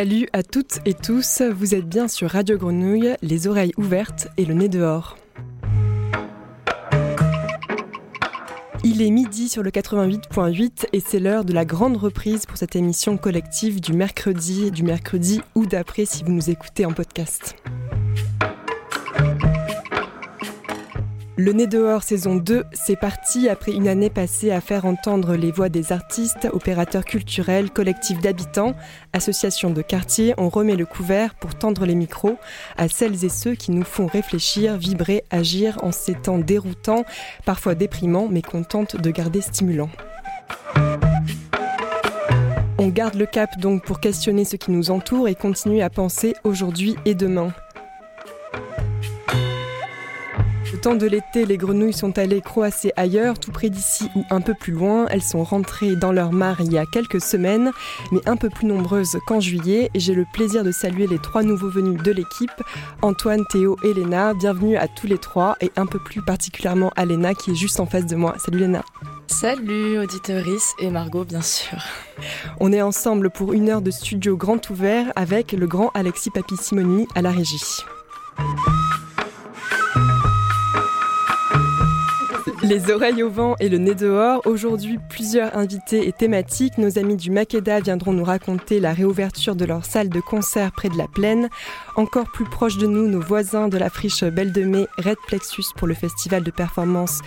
Salut à toutes et tous, vous êtes bien sur Radio Grenouille, les oreilles ouvertes et le nez dehors. Il est midi sur le 88.8 et c'est l'heure de la grande reprise pour cette émission collective du mercredi, du mercredi ou d'après si vous nous écoutez en podcast. Le Nez dehors saison 2, c'est parti après une année passée à faire entendre les voix des artistes, opérateurs culturels, collectifs d'habitants, associations de quartier. On remet le couvert pour tendre les micros à celles et ceux qui nous font réfléchir, vibrer, agir en ces temps déroutants, parfois déprimants, mais contentes de garder stimulant. On garde le cap donc pour questionner ce qui nous entoure et continuer à penser aujourd'hui et demain. Temps de l'été, les grenouilles sont allées croasser ailleurs, tout près d'ici ou un peu plus loin. Elles sont rentrées dans leur mare il y a quelques semaines, mais un peu plus nombreuses qu'en juillet. J'ai le plaisir de saluer les trois nouveaux venus de l'équipe, Antoine, Théo et Léna. Bienvenue à tous les trois et un peu plus particulièrement à Léna qui est juste en face de moi. Salut Léna. Salut auditeurice et Margot bien sûr. On est ensemble pour une heure de studio grand ouvert avec le grand Alexis Papi-Simoni à la régie. Les oreilles au vent et le nez dehors. Aujourd'hui, plusieurs invités et thématiques. Nos amis du Makeda viendront nous raconter la réouverture de leur salle de concert près de la plaine. Encore plus proche de nous, nos voisins de la friche Belle de Mai, Red Plexus pour le festival de performance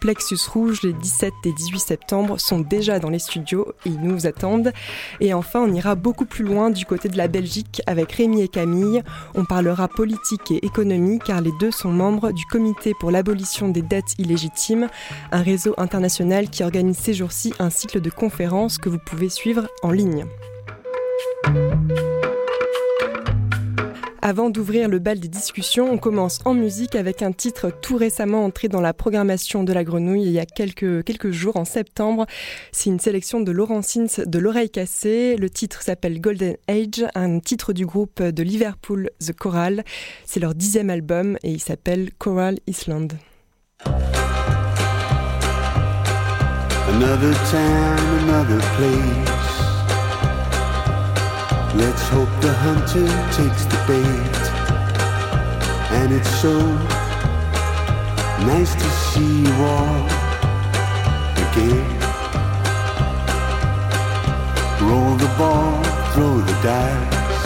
Plexus Rouge les 17 et 18 septembre sont déjà dans les studios et ils nous attendent. Et enfin, on ira beaucoup plus loin du côté de la Belgique avec Rémi et Camille. On parlera politique et économie car les deux sont membres du comité pour l'abolition des dettes illégitimes, un réseau international qui organise ces jours-ci un cycle de conférences que vous pouvez suivre en ligne. Avant d'ouvrir le bal des discussions, on commence en musique avec un titre tout récemment entré dans la programmation de la grenouille il y a quelques, quelques jours, en septembre. C'est une sélection de Laurentine de l'oreille cassée. Le titre s'appelle Golden Age, un titre du groupe de Liverpool The Choral. C'est leur dixième album et il s'appelle Choral Island. Another time, another place. Let's hope the hunter takes the bait. And it's so nice to see you all again. Roll the ball, throw the dice.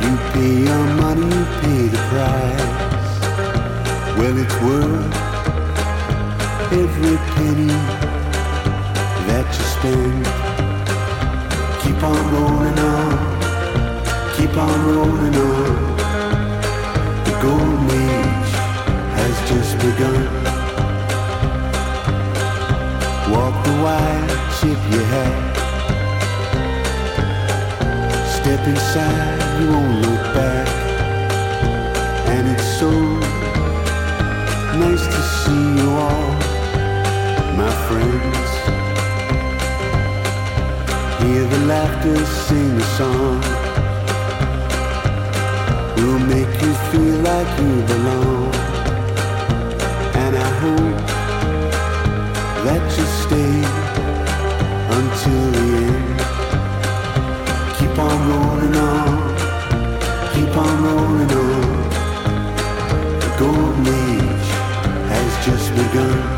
You pay your money, pay the price. Well, it's worth every penny that you spend. Keep on rolling on, keep on rolling on. The golden age has just begun. Walk the white ship you had. Step inside, you won't look back. And it's so nice to see you all, my friends. Hear the laughter, sing a song. We'll make you feel like you belong. And I hope that you stay until the end. Keep on rolling on, keep on rolling on. The golden age has just begun.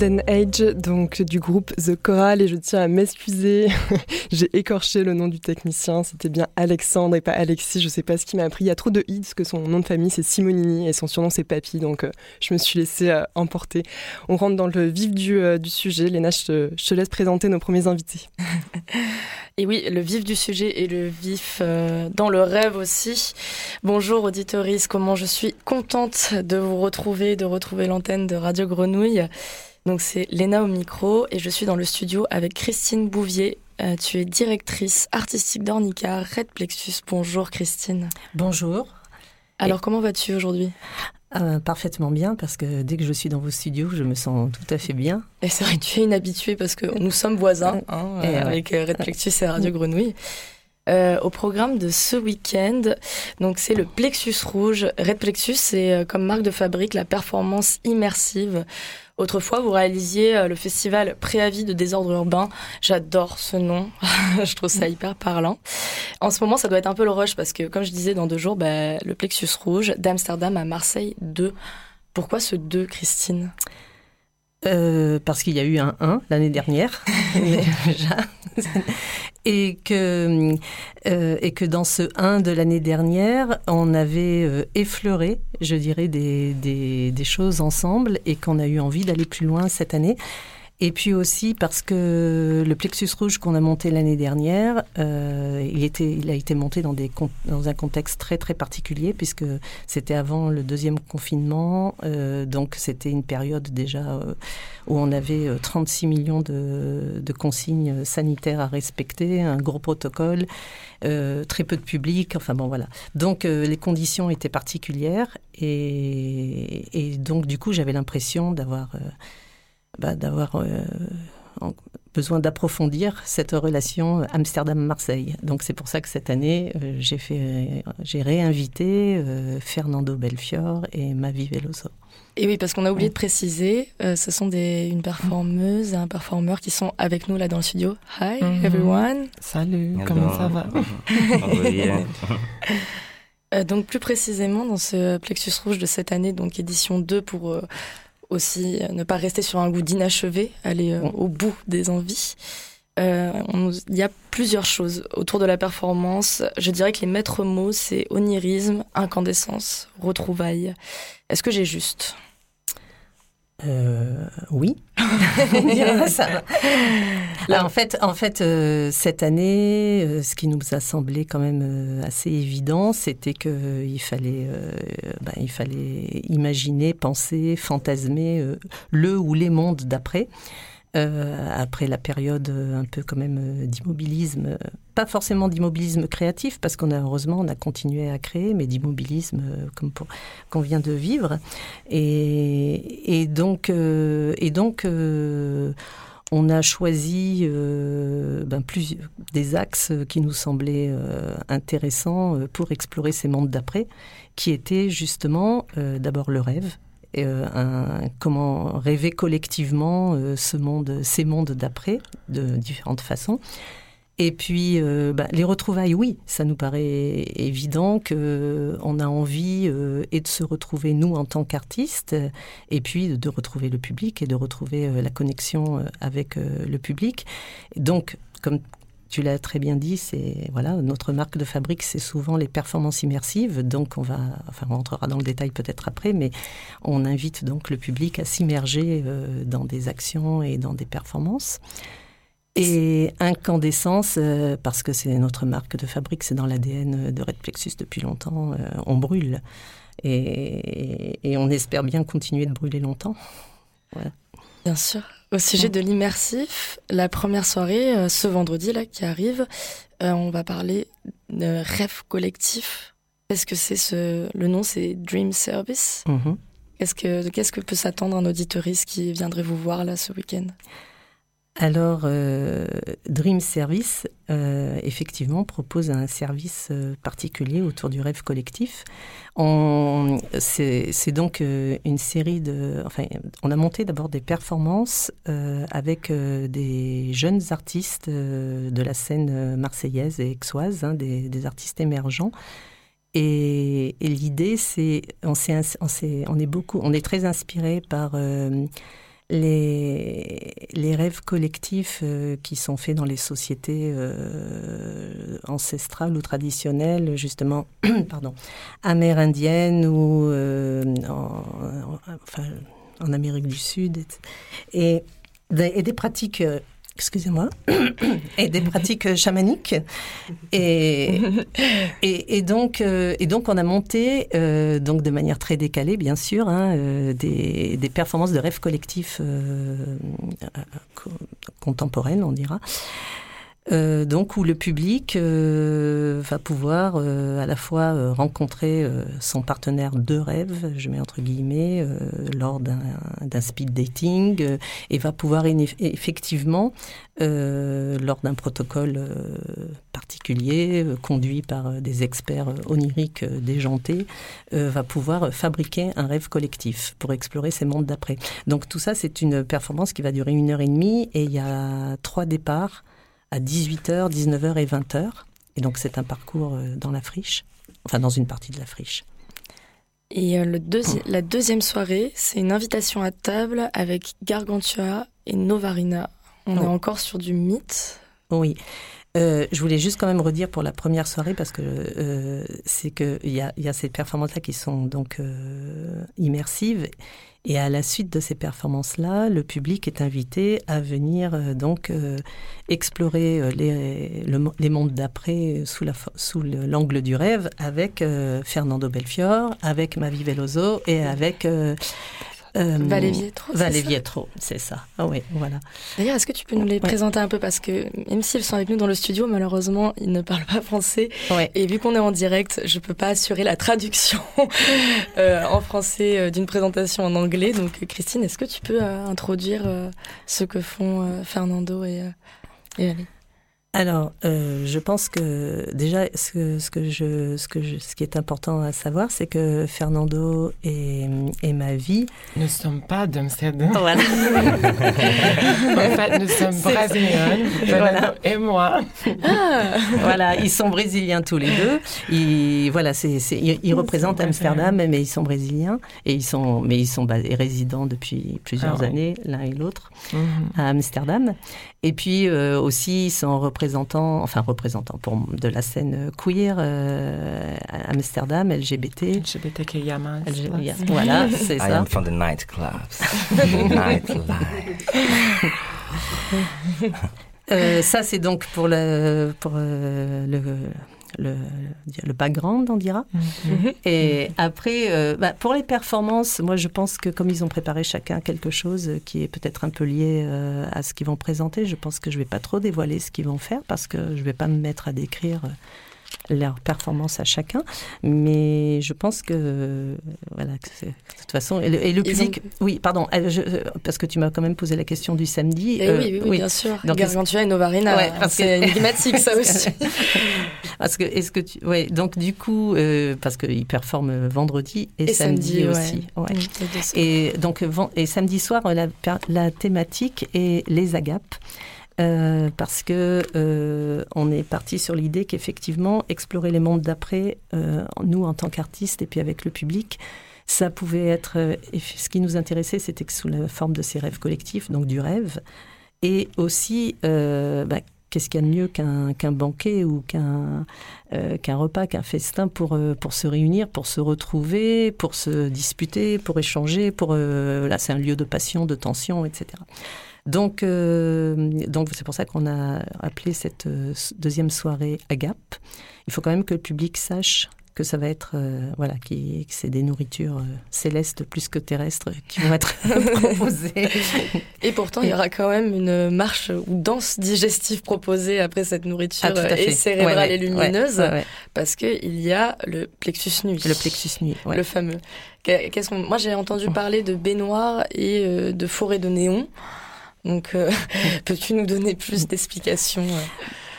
Golden Age, donc du groupe The Choral, et je tiens à m'excuser, j'ai écorché le nom du technicien, c'était bien Alexandre et pas Alexis, je sais pas ce qui m'a appris, il y a trop de i, parce que son nom de famille c'est Simonini et son surnom c'est Papy, donc euh, je me suis laissée euh, emporter. On rentre dans le vif du, euh, du sujet, Léna, je te, je te, laisse présenter nos premiers invités. et oui, le vif du sujet et le vif dans le rêve aussi. Bonjour auditoris, comment je suis contente de vous retrouver, de retrouver l'antenne de Radio Grenouille. Donc c'est Léna au micro et je suis dans le studio avec Christine Bouvier. Euh, tu es directrice artistique d'Ornica Red Plexus. Bonjour Christine. Bonjour. Alors comment vas-tu aujourd'hui? Euh, parfaitement bien parce que dès que je suis dans vos studios, je me sens tout à fait bien. Et c'est vrai que tu es une habituée parce que nous sommes voisins hein, avec Red Plexus et Radio Grenouille. Euh, au programme de ce week-end. Donc c'est le Plexus Rouge. Red Plexus, c'est comme marque de fabrique la performance immersive Autrefois, vous réalisiez euh, le festival Préavis de désordre urbain. J'adore ce nom. je trouve ça hyper parlant. En ce moment, ça doit être un peu le rush parce que, comme je disais, dans deux jours, bah, le Plexus Rouge d'Amsterdam à Marseille 2. Pourquoi ce 2, Christine? Euh, parce qu'il y a eu un 1 l'année dernière et que euh, et que dans ce 1 de l'année dernière on avait euh, effleuré je dirais des, des, des choses ensemble et qu'on a eu envie d'aller plus loin cette année et puis aussi parce que le plexus rouge qu'on a monté l'année dernière, euh, il, était, il a été monté dans, des, dans un contexte très très particulier puisque c'était avant le deuxième confinement. Euh, donc c'était une période déjà euh, où on avait 36 euh, millions de, de, consignes sanitaires à respecter, un gros protocole, euh, très peu de public. Enfin bon voilà. Donc les conditions étaient particulières et, et donc du coup j'avais l'impression d'avoir bah, d'avoir euh, besoin d'approfondir cette relation Amsterdam-Marseille. Donc c'est pour ça que cette année, euh, j'ai fait, j'ai réinvité euh, Fernando Belfior et Mavi Veloso. Et oui, parce qu'on a oublié de préciser, ce sont des, une performeuse et un performeur qui sont avec nous là dans le studio. Hi mhm. everyone. Salut, comment ça va? Donc plus précisément dans ce Plexus Rouge de cette année, donc édition 2 pour aussi euh, ne pas rester sur un goût d'inachevé, aller euh, au bout des envies. Euh, il y a plusieurs choses autour de la performance. Je dirais que les maîtres mots, c'est onirisme, incandescence, retrouvailles. Est-ce que j'ai juste? Euh, oui, ça. Là, en fait, en fait euh, cette année, euh, ce qui nous a semblé quand même assez évident, c'était qu'il fallait, ben, il fallait imaginer, penser, fantasmer le ou les mondes d'après. Euh, après la période euh, un peu quand même euh, d'immobilisme, pas forcément d'immobilisme créatif, parce qu'on a heureusement on a continué à créer, mais d'immobilisme comme qu'on vient de vivre. Et, donc, et donc on a choisi ben, des axes qui nous semblaient intéressants pour explorer ces mondes d'après, qui étaient justement d'abord le rêve, euh, comment rêver collectivement euh, ce monde, ces mondes d'après, de différentes façons. Et puis, euh, bah, les retrouvailles, oui, ça nous paraît évident qu'on a envie et de se retrouver, nous, en tant qu'artistes, et puis de retrouver le public et de retrouver la connexion avec le public. Donc, comme, tu l'as très bien dit, c'est voilà notre marque de fabrique, c'est souvent les performances immersives. Donc on va, enfin on rentrera dans le détail peut-être après, mais on invite donc le public à s'immerger euh, dans des actions et dans des performances. Et incandescence, euh, parce que c'est notre marque de fabrique, c'est dans l'ADN de Red Plexus depuis longtemps, euh, on brûle. Et, on espère bien continuer de brûler longtemps. Bien sûr. Au sujet de l'immersif, la première soirée, euh, ce vendredi là qui arrive, euh, on va parler de rêve collectif. Est-ce que c'est ce le nom c'est Dream Service? Mm-hmm. Qu'est-ce que qu'est-ce que peut s'attendre un auditoriste qui viendrait vous voir là ce week-end? Alors, euh, Dream Service, euh, effectivement, propose un service euh, particulier autour du rêve collectif. C'est donc une série de... Enfin, on a monté d'abord des performances avec des jeunes artistes de la scène marseillaise et aixoise, hein, des, artistes émergents. Et, l'idée, c'est... On, on, est beaucoup... On est très inspiré par les, les rêves collectifs euh, qui sont faits dans les sociétés euh, ancestrales ou traditionnelles, justement, pardon, amérindiennes ou euh, en, en Amérique du Sud, et, et des pratiques excusez-moi, et des pratiques chamaniques. Et, et, donc, euh, et donc, on a monté, euh, donc de manière très décalée, bien sûr, hein, euh, des, des, performances de rêves collectifs contemporaines, on dira. Euh, donc où le public euh, va pouvoir euh, à la fois rencontrer son partenaire de rêve, je mets entre guillemets, lors d'un speed dating, et va pouvoir effectivement, lors d'un protocole particulier, conduit par des experts oniriques déjantés, va pouvoir fabriquer un rêve collectif pour explorer ces mondes d'après. Donc tout ça, c'est une performance qui va durer une heure et demie, et il y a trois départs à 18h, 19h et 20h. Et donc c'est un parcours euh, dans la friche, enfin dans une partie de la friche. Et euh, le la deuxième soirée, c'est une invitation à table avec Gargantua et Novarina. On est oh. encore sur du mythe. Oui. Euh, je voulais juste quand même redire pour la première soirée parce que c'est qu'il y a, y a ces performances-là qui sont donc immersives. Et à la suite de ces performances-là, le public est invité à venir euh, donc euh, explorer euh, les, les mondes d'après sous, la, sous l'angle du rêve avec Fernando Belfior, avec Mavi Veloso et avec euh, Valet Vietro. c'est ça. Ah oui, voilà. D'ailleurs, est-ce que tu peux nous les présenter un peu parce que même s'ils sont avec nous dans le studio, malheureusement, ils ne parlent pas français. Et vu qu'on est en direct, je peux pas assurer la traduction euh, en français euh, d'une présentation en anglais. Donc, Christine, est-ce que tu peux euh, introduire ce que font Fernando et, et alors, euh, je pense que déjà, ce que, ce que je, ce que je, ce qui est important à savoir, c'est que Fernando et, et ma vie ne sommes pas d'Amsterdam. Voilà. en fait, nous sommes brésiliens, Fernando et moi. Ah. voilà, ils sont brésiliens tous les deux. Ils, voilà, c'est, c'est ils, représentent Amsterdam, mais ils sont brésiliens et ils sont, mais ils sont résidents depuis plusieurs ah années l'un et l'autre mhm. à Amsterdam. Et puis euh, aussi, ils sont représentants, enfin représentants pour, de la scène queer euh, à Amsterdam, LGBT. LGBTQIA+. voilà, c'est ça. I am from the nightclubs. nightlife. euh, ça, c'est donc pour le, pour, euh, le le, le background, on dira. Mhm. Et après, euh, bah, pour les performances, moi je pense que comme ils ont préparé chacun quelque chose qui est peut-être un peu lié euh, à ce qu'ils vont présenter, je pense que je vais pas trop dévoiler ce qu'ils vont faire parce que je vais pas me mettre à décrire euh, leur performance à chacun. Mais je pense que, voilà, de toute façon, et le, public, oui, pardon, euh, parce que tu m'as quand même posé la question du samedi. Eh oui, oui, oui, bien sûr. Donc, Gargantua et Novarina, ouais, c'est énigmatique ça aussi. parce que, est-ce que tu, ouais, donc du coup, euh, parce qu'ils performent vendredi et, samedi, aussi. Ouais. Et donc, et samedi soir, la, la thématique est les agapes. Euh, parce que euh, on est parti sur l'idée qu'effectivement explorer les mondes d'après, euh, nous en tant qu'artistes et puis avec le public, ça pouvait être. ce qui nous intéressait, c'était que sous la forme de ces rêves collectifs, donc du rêve, et aussi. Bah, qu'est-ce qu'il y a de mieux qu'un banquet ou qu'un repas, qu'un festin pour se réunir, pour se retrouver, pour se disputer, pour échanger, pour là c'est un lieu de passion, de tension, etc. Donc, euh, donc c'est pour ça qu'on a appelé cette euh, deuxième soirée Agap. Il faut quand même que le public sache que ça va être euh, voilà qui que c'est des nourritures célestes plus que terrestres qui vont être proposées. Et pourtant il y aura quand même une marche ou danse digestive proposée après cette nourriture ah, et cérébrale et lumineuse parce que il y a le plexus nuit. Le plexus nuit le fameux. Qu'est-ce qu'on moi j'ai entendu parler de baignoire et de forêt de néon donc, euh, peux-tu nous donner plus d'explications euh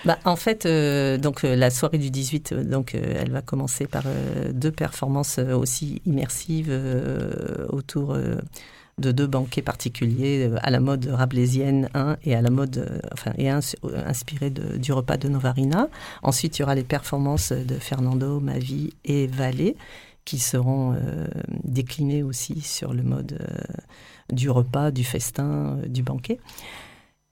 bah, en fait, euh, donc la soirée du 18, donc elle va commencer par deux performances aussi immersives autour de deux banquets particuliers à la mode rabelaisienne un et à la mode enfin et inspiré du repas de Novarina. Ensuite, il y aura les performances de Fernando, Mavi et Vallée qui seront déclinées aussi sur le mode du repas, du festin, du banquet.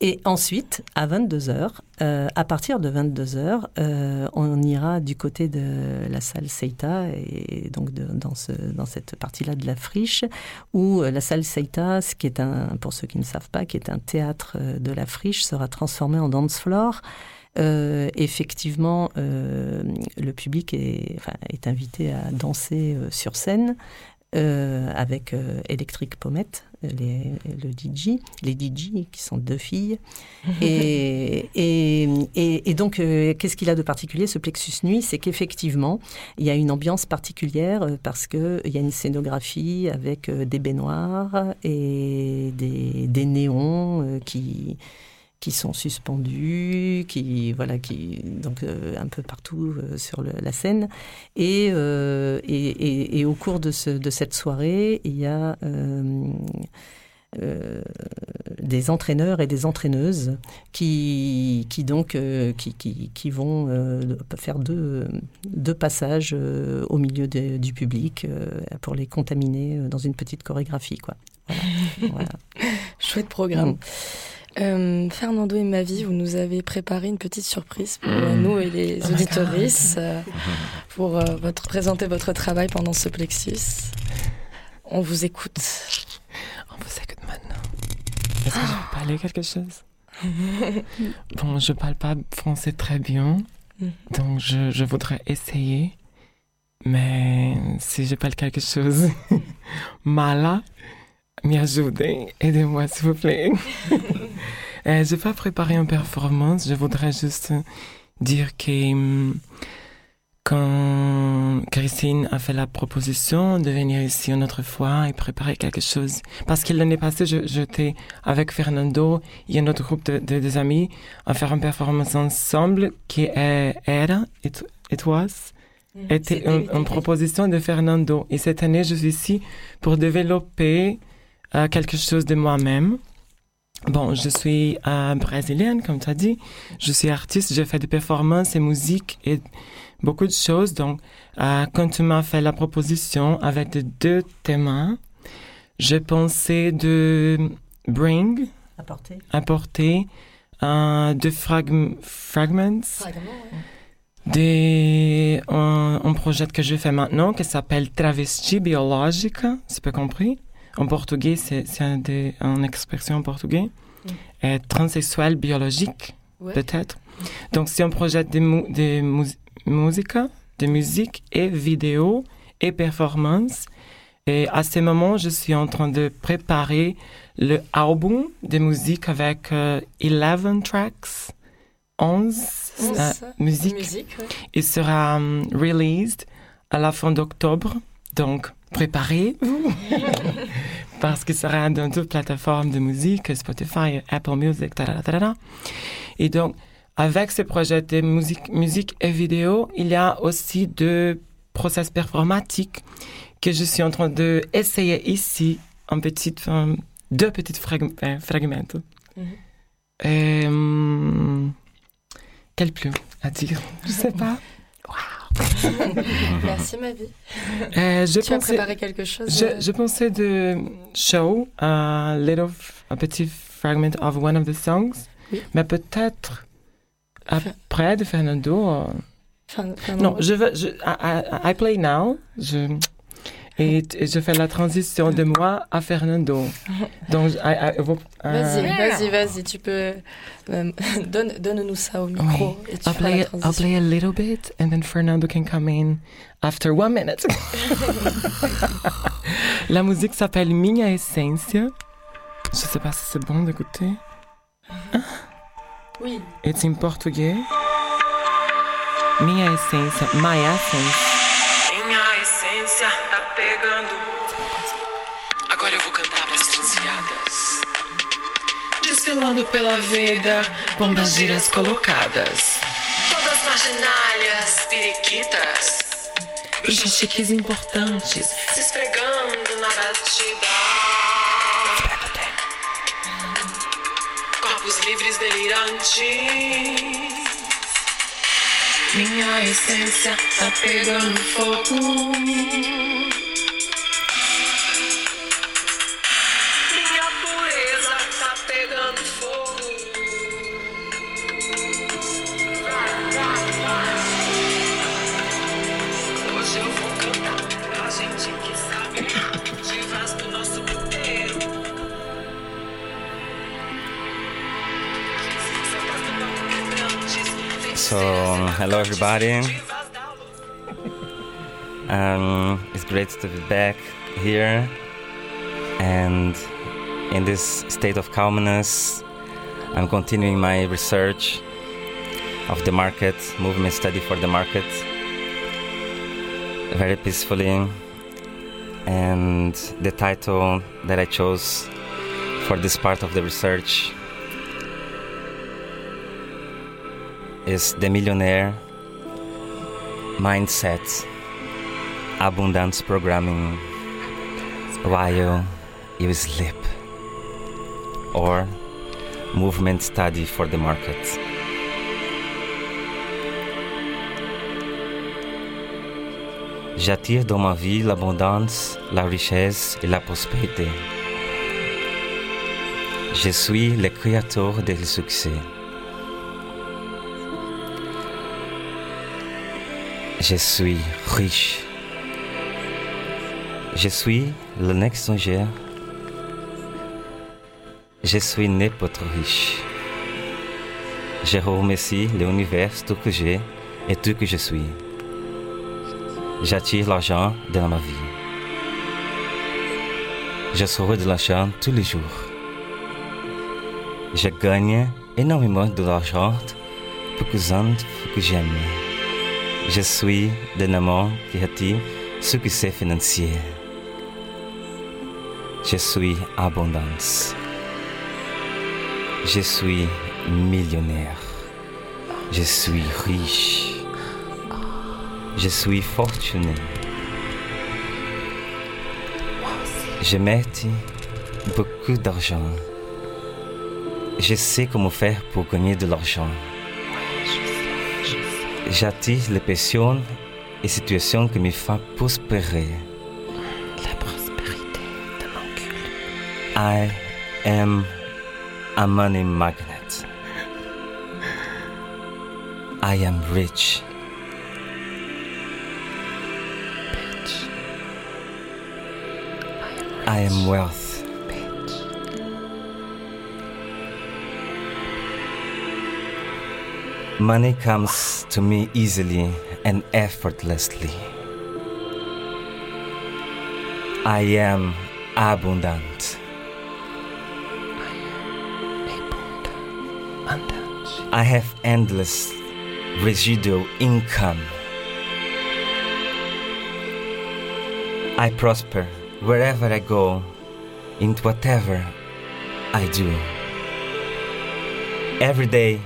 Et ensuite, à 22h, euh, à partir de 22h, euh, on ira du côté de la salle Seita, et donc dans, ce, dans cette partie-là de la friche, où euh, la salle Seita, ce qui est un, pour ceux qui ne savent pas, qui est un théâtre de la friche, sera transformé en dance floor. effectivement, le public est, est, invité à danser sur scène avec Electric Pomette, les, le DJ, les DJ qui sont deux filles. et, et, et, donc, euh, qu'est-ce qu'il a de particulier ce Plexus Nuit? C'est qu'effectivement, il y a une ambiance particulière euh, parce qu'il y a une scénographie avec euh, des baignoires et des, des néons qui qui sont suspendus, qui voilà, qui donc un peu partout sur la scène. Et, et, et, au cours de, ce, de cette soirée, il y a euh, des entraîneurs et des entraîneuses qui, qui donc euh, qui, qui, qui, vont euh, faire deux, deux passages au milieu du public pour les contaminer dans une petite chorégraphie quoi. Voilà. Chouette programme. Mm. Fernando et Mavi, vous nous avez préparé une petite surprise pour mm. nous et les oh auditoristes pour votre, présenter votre travail pendant ce plexus. On vous écoute. Est-ce que je peux parler quelque chose? Bon, je parle pas français très bien, mm. donc je, je voudrais essayer. Mais si je parle quelque chose mal, m'aidez, aidez-moi s'il vous plaît. euh, je vais pas préparer une performance, je voudrais juste dire que hum, quand Christine a fait la proposition de venir ici une autre fois et préparer quelque chose. Parce que l'année passée, j'étais avec Fernando et un autre groupe de, des amis à faire une performance ensemble qui est Era et toi mm. était une, proposition de Fernando. Et cette année, je suis ici pour développer euh, quelque chose de moi-même. Bon, je suis euh, brésilienne, comme tu as dit. Je suis artiste, j'ai fait des performances et musique et beaucoup de choses. Donc, euh, quand tu m'as fait la proposition avec les deux thèmes, j'ai pensé de bring, apporter, apporter euh, deux fragments, des, un, projet que je fais maintenant qui s'appelle Travesti Biologica, c'est pas compris. En portugais, c'est une, une expression en portugais. Mm. Et transsexuel biologique, peut-être. Donc, c'est un projet de, de, musique, de musique et vidéo et performance. Et à ce moment, je suis en train de préparer le album de musique avec 11 euh, tracks, 11 euh, musiques. Il sera um, released à la fin d'octobre. Donc, préparez parce qu'il sera dans toutes plateformes de musique, Spotify, Apple Music, Et donc, avec ce projet de musique, musique et vidéo, il y a aussi deux process performatiques que je suis en train de essayer ici, en petite, deux petites fragments. Mm -hmm. quel plus à dire Je sais pas. Merci ma vie. Euh, je tu pensais, as préparé quelque chose Je, euh? je pensais de show a little, a petit fragment of one of the songs, oui. mais peut-être après de Fernando. Euh, Fernando. Non, je veux, je, I, I, play now. Je, et, je fais la transition de moi à Fernando. Donc, I, I, vas-y, vas-y, vas-y, tu peux. Euh, donne, donne-nous ça au micro. Oui. Et tu I'll, play, I'll play a little bit, and then Fernando can come in after one minute. la musique s'appelle Minha Essência. Je sais pas si c'est bon d'écouter. Oui. It's em português. Minha essência, my essence. Minha essência. Agora eu vou cantar pras transviadas. Desfilando pela vida, bombas giras colocadas. Todas marginalhas, periquitas. Bruxas chiques importantes, se esfregando na batida. corpos livres delirantes. Minha essência tá pegando fogo. Hello, everybody. Um, it's great to be back here and in this state of calmness. I'm continuing my research of the market, movement study for the market, very peacefully. And the title that I chose for this part of the research is The Millionaire Mindset Abundance Programming While You Sleep or Movement Study for the Market. J'attire dans ma vie l'abondance, la richesse et la prospérité. Je suis le créateur du succès. Je suis riche. Je suis le étranger. Je suis né pour être riche. Je remercie l'univers tout que j'ai et tout que je suis. J'attire l'argent dans ma vie. Je serai de l'argent tous les jours. Je gagne énormément de l'argent pour que que j'aime. Je suis d'un amant qui attire succès financier. Je suis abondance. Je suis millionnaire. Je suis riche. Je suis fortuné. Je mets beaucoup d'argent. Je sais comment faire pour gagner de l'argent. J'attire les personnes et situations qui me font prospérer. La prospérité de mon cul. I am a money magnet. I am rich. Bitch. I am wealth. Bitch. Money comes to me easily and effortlessly. I am abundant. I have endless residual income. I prosper wherever I go, in whatever I do. Every day,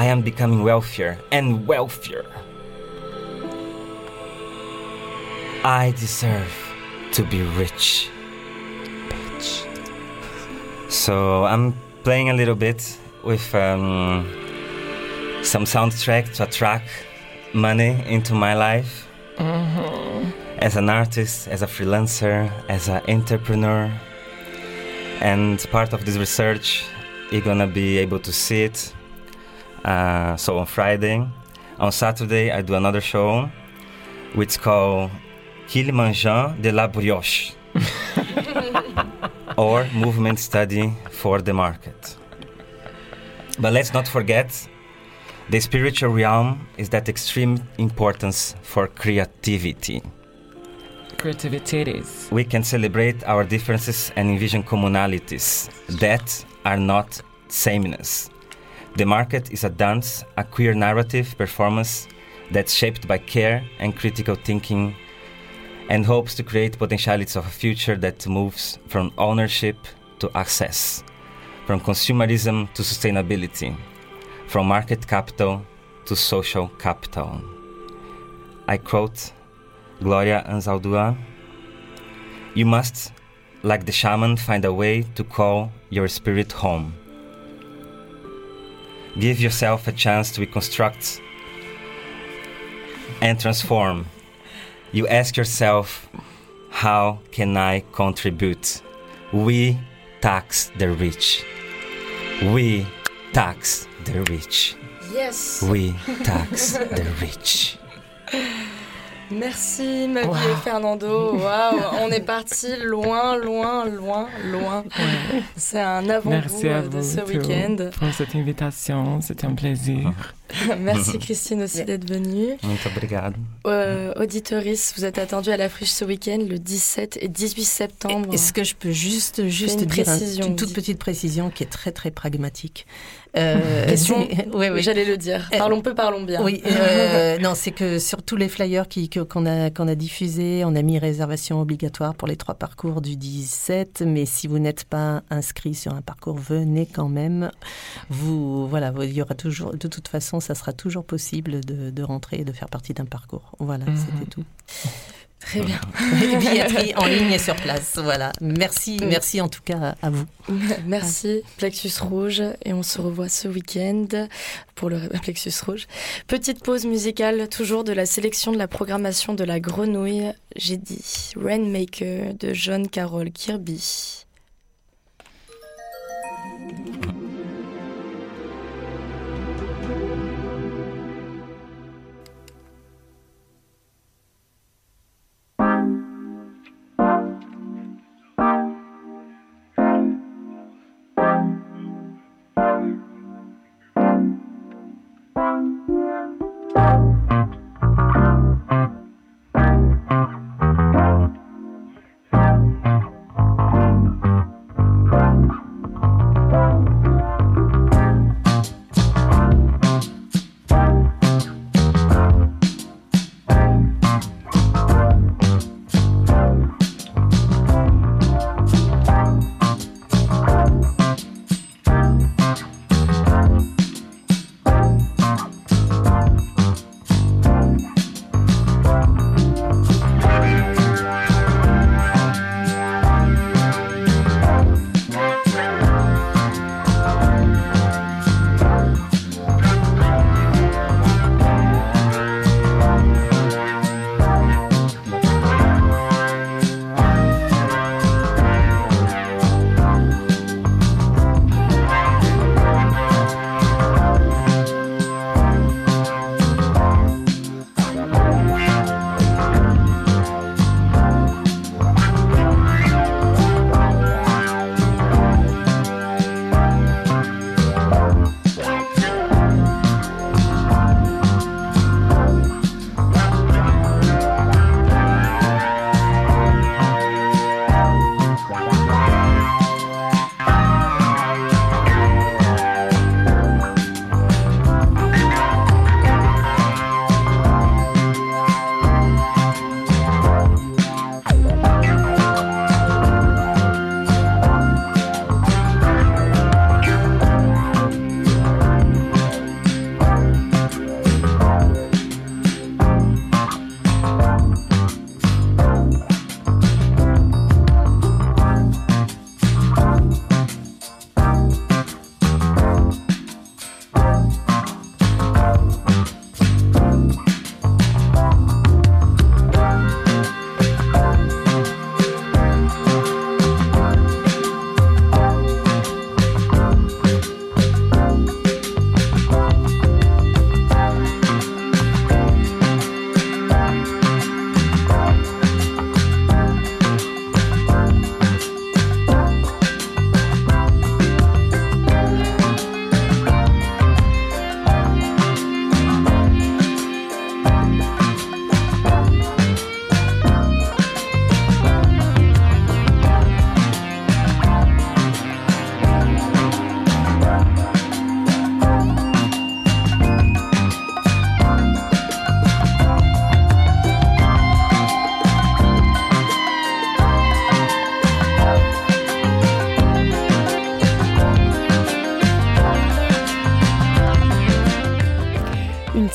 I am becoming wealthier and wealthier. I deserve to be rich. Bitch. So I'm playing a little bit with um, some soundtrack to attract money into my life. As an artist, as a freelancer, as an entrepreneur. And part of this research, you're gonna be able to see it. Uh, so on Friday, on Saturday, I do another show, which called Kilimanjaro de la Brioche, or movement study for the market. But let's not forget, the spiritual realm is that extreme importance for creativity. Creativities. We can celebrate our differences and envision commonalities that are not sameness. The market is a dance, a queer narrative performance that's shaped by care and critical thinking and hopes to create potentialities of a future that moves from ownership to access, from consumerism to sustainability, from market capital to social capital. I quote Gloria Anzaldúa You must, like the shaman, find a way to call your spirit home. Give yourself a chance to reconstruct and transform. You ask yourself, How can I contribute? We tax the rich. We tax the rich. Yes. We tax the rich. Merci Marie et Fernando. Waouh, on est parti loin, loin, loin, loin. C'est un avant-goût euh, de ce week-end. Pour cette invitation, c'était un plaisir. Merci Christine aussi d'être venue. Euh, auditoris, vous êtes attendu à la friche ce week-end le 17 et 18 septembre. Est-ce que je peux juste, juste dire une toute petite précision qui est très très pragmatique? Euh, Question J'allais le dire. Euh, parlons peu, parlons bien. Oui, euh, non, c'est que sur tous les flyers qu'on a, qu'on a diffusés, on a mis réservation obligatoire pour les trois parcours du 17. Mais si vous n'êtes pas inscrit sur un parcours, venez quand même. Vous, voilà, il y aura toujours, de toute façon, ça sera toujours possible de, de rentrer et de faire partie d'un parcours. Voilà, mhm. c'était tout. Très bien. Billetterie en ligne et sur place. Voilà. Merci, merci en tout cas à vous. Merci Plexus Rouge et on se revoit ce week-end pour le Plexus Rouge. Petite pause musicale toujours de la sélection de la programmation de la Grenouille. J'ai dit Rainmaker de John Carroll Kirby.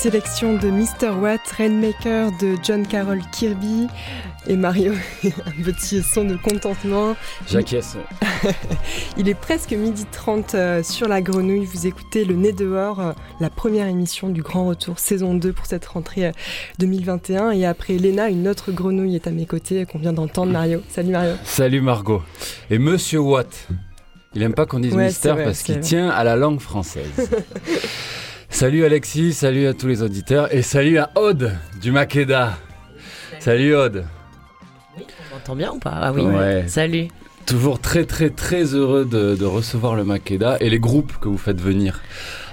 Sélection de Mr. Watt, Rainmaker de John Carroll Kirby et Mario, un petit son de contentement. J'acquiesce. Il est presque midi 30 euh, sur la grenouille. Vous écoutez Le Nez dehors, euh, la première émission du Grand Retour, saison 2 pour cette rentrée 2021. Euh, et après Léna, une autre grenouille est à mes côtés qu'on vient d'entendre, Mario. Salut Mario. Salut Margot. Et Monsieur Watt. Il aime pas qu'on dise mystère parce qu'il tient à la langue française. Salut Alexis, salut à tous les auditeurs et salut à Aude du Makeda. Salut Aude. Oui, on m'entend bien ou pas? Ah oui, salut. Toujours très très très heureux de, de, recevoir le Makeda et les groupes que vous faites venir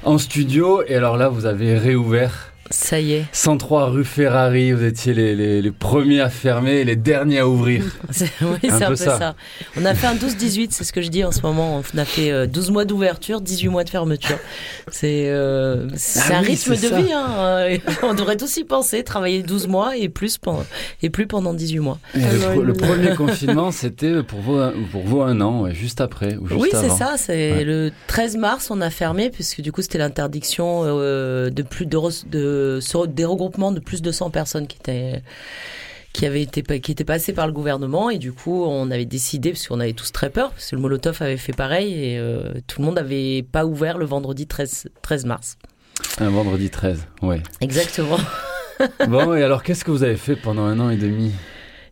en studio. Et alors là, vous avez réouvert ça y est. 103 rue Ferrari, vous étiez les, les, premiers à fermer et les derniers à ouvrir. oui, c'est un, peu ça. On a fait un 12-18, c'est ce que je dis en ce moment. On a fait 12 euh, mois d'ouverture, 18 mois de fermeture. C'est euh, ah un rythme de vie. Hein. On devrait tous y penser, travailler 12 mois et plus, pendant, et plus pendant 18 mois. le, premier confinement, c'était pour vous, pour vous un an, juste après. Ou juste oui, c'est ça. C'est le 13 mars, on a fermé, puisque du coup, c'était l'interdiction euh, de plus de, de des regroupements de plus de 100 personnes qui étaient qui avaient été qui étaient passées par le gouvernement et du coup on avait décidé parce qu'on avait tous très peur parce que le Molotov avait fait pareil et euh, tout le monde n'avait pas ouvert le vendredi 13, 13 mars. Un vendredi 13, ouais. Exactement. bon et alors qu'est-ce que vous avez fait pendant un an et demi?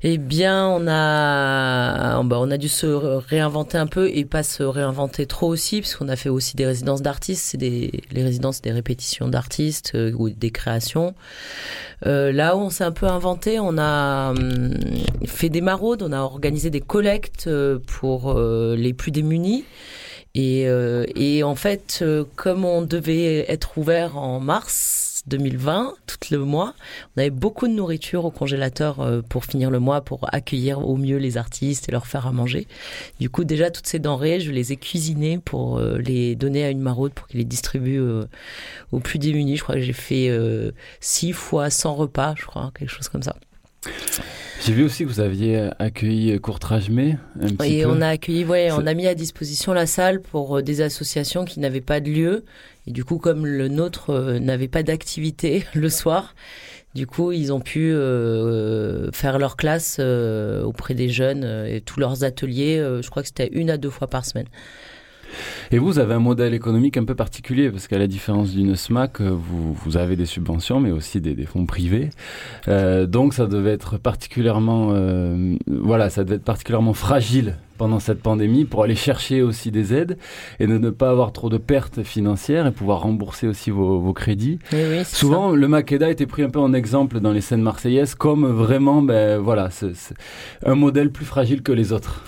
Eh bien, on a, bah, on a dû se réinventer un peu et pas se réinventer trop aussi, parce qu'on a fait aussi des résidences d'artistes. C'est des, les résidences des répétitions d'artistes euh, ou des créations. Euh, là où on s'est un peu inventé, on a hum, fait des maraudes, on a organisé des collectes euh, pour les plus démunis. Et, et en fait, comme on devait être ouvert en mars, 2020, tout le mois. On avait beaucoup de nourriture au congélateur euh, pour finir le mois, pour accueillir au mieux les artistes et leur faire à manger. Du coup, déjà, toutes ces denrées, je les ai cuisinées pour euh, les donner à une maraude pour qu'ils les distribuent euh, aux plus démunis. Je crois que j'ai fait 6 fois 100 repas, je crois, quelque chose comme ça. J'ai vu aussi que vous aviez accueilli Courtrage Mai. oui, on a accueilli, ouais, on a mis à disposition la salle pour des associations qui n'avaient pas de lieu et du coup, comme le nôtre euh, n'avait pas d'activité le soir, du coup, ils ont pu euh, faire leur classe euh, auprès des jeunes et tous leurs ateliers. je crois que c'était une à deux fois par semaine. Et vous avez un modèle économique un peu particulier, parce qu'à la différence d'une SMAC, vous, vous avez des subventions, mais aussi des, des fonds privés. Euh, donc ça devait être particulièrement, euh, voilà, ça devait être particulièrement fragile pendant cette pandémie pour aller chercher aussi des aides et de ne pas avoir trop de pertes financières et pouvoir rembourser aussi vos, vos crédits. Oui, Souvent, le Makeda a été pris un peu en exemple dans les scènes marseillaises comme vraiment, ben voilà, un modèle plus fragile que les autres.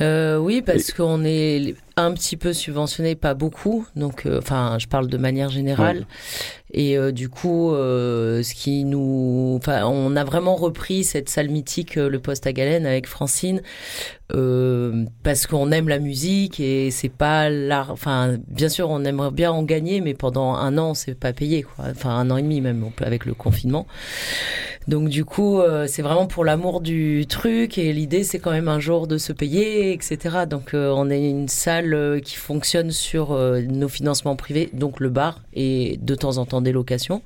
Euh, oui, parce qu'on est un petit peu subventionné, pas beaucoup. Donc, euh, enfin, je parle de manière générale. Et euh, du coup, euh, ce qui nous, enfin, on a vraiment repris cette salle mythique, le poste à Galène avec Francine, parce qu'on aime la musique et c'est pas l'art. Enfin, bien sûr, on aimerait bien en gagner, mais pendant un an, c'est pas payé, quoi. Enfin, un an et demi même, avec le confinement. Donc du coup, c'est vraiment pour l'amour du truc et l'idée, c'est quand même un jour de se payer, etc. Donc on est une salle euh, qui fonctionne sur euh, nos financements privés, donc le bar et de temps en temps des locations.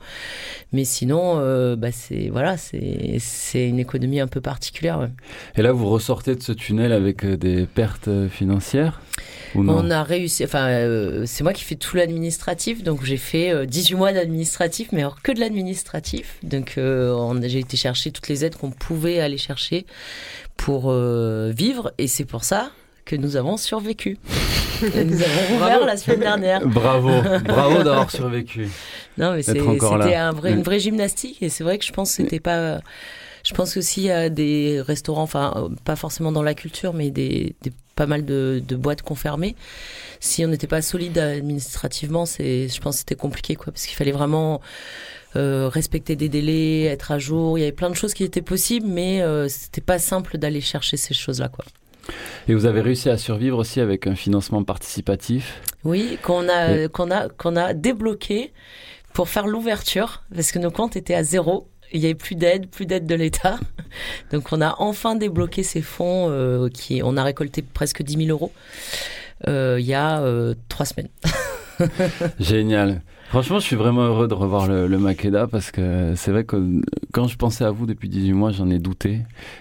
Mais sinon, euh, bah c'est voilà, c'est une économie un peu particulière. Et là, vous ressortez de ce tunnel avec des pertes financières on a réussi, enfin, c'est moi qui fais tout l'administratif, donc j'ai fait 18 mois d'administratif, mais alors que de l'administratif. Donc j'ai été chercher toutes les aides qu'on pouvait aller chercher pour vivre, et c'est pour ça que nous avons survécu. nous avons ouvert la semaine dernière. Bravo, bravo d'avoir survécu. Non, mais c'était un vrai, une vraie gymnastique et c'est vrai que je pense que c'était pas. Je pense aussi à des restaurants, enfin pas forcément dans la culture, mais des, pas mal de, boîtes confirmées. Si on n'était pas solide administrativement, c'est, je pense que c'était compliqué, quoi, parce qu'il fallait vraiment euh, respecter des délais, être à jour. Il y avait plein de choses qui étaient possibles, mais euh, c'était pas simple d'aller chercher ces choses-là, quoi. Et vous avez réussi à survivre aussi avec un financement participatif Oui, qu'on a, qu'on a, qu'on a débloqué pour faire l'ouverture, parce que nos comptes étaient à zéro. Il n'y avait plus d'aide, plus d'aide de l'État. Donc on a enfin débloqué ces fonds, euh, qui, on a récolté presque 10 000 euros euh, il y a euh, trois semaines. Génial. Franchement, je suis vraiment heureux de revoir le, le Makeda parce que c'est vrai que quand je pensais à vous depuis 18 mois, j'en ai douté.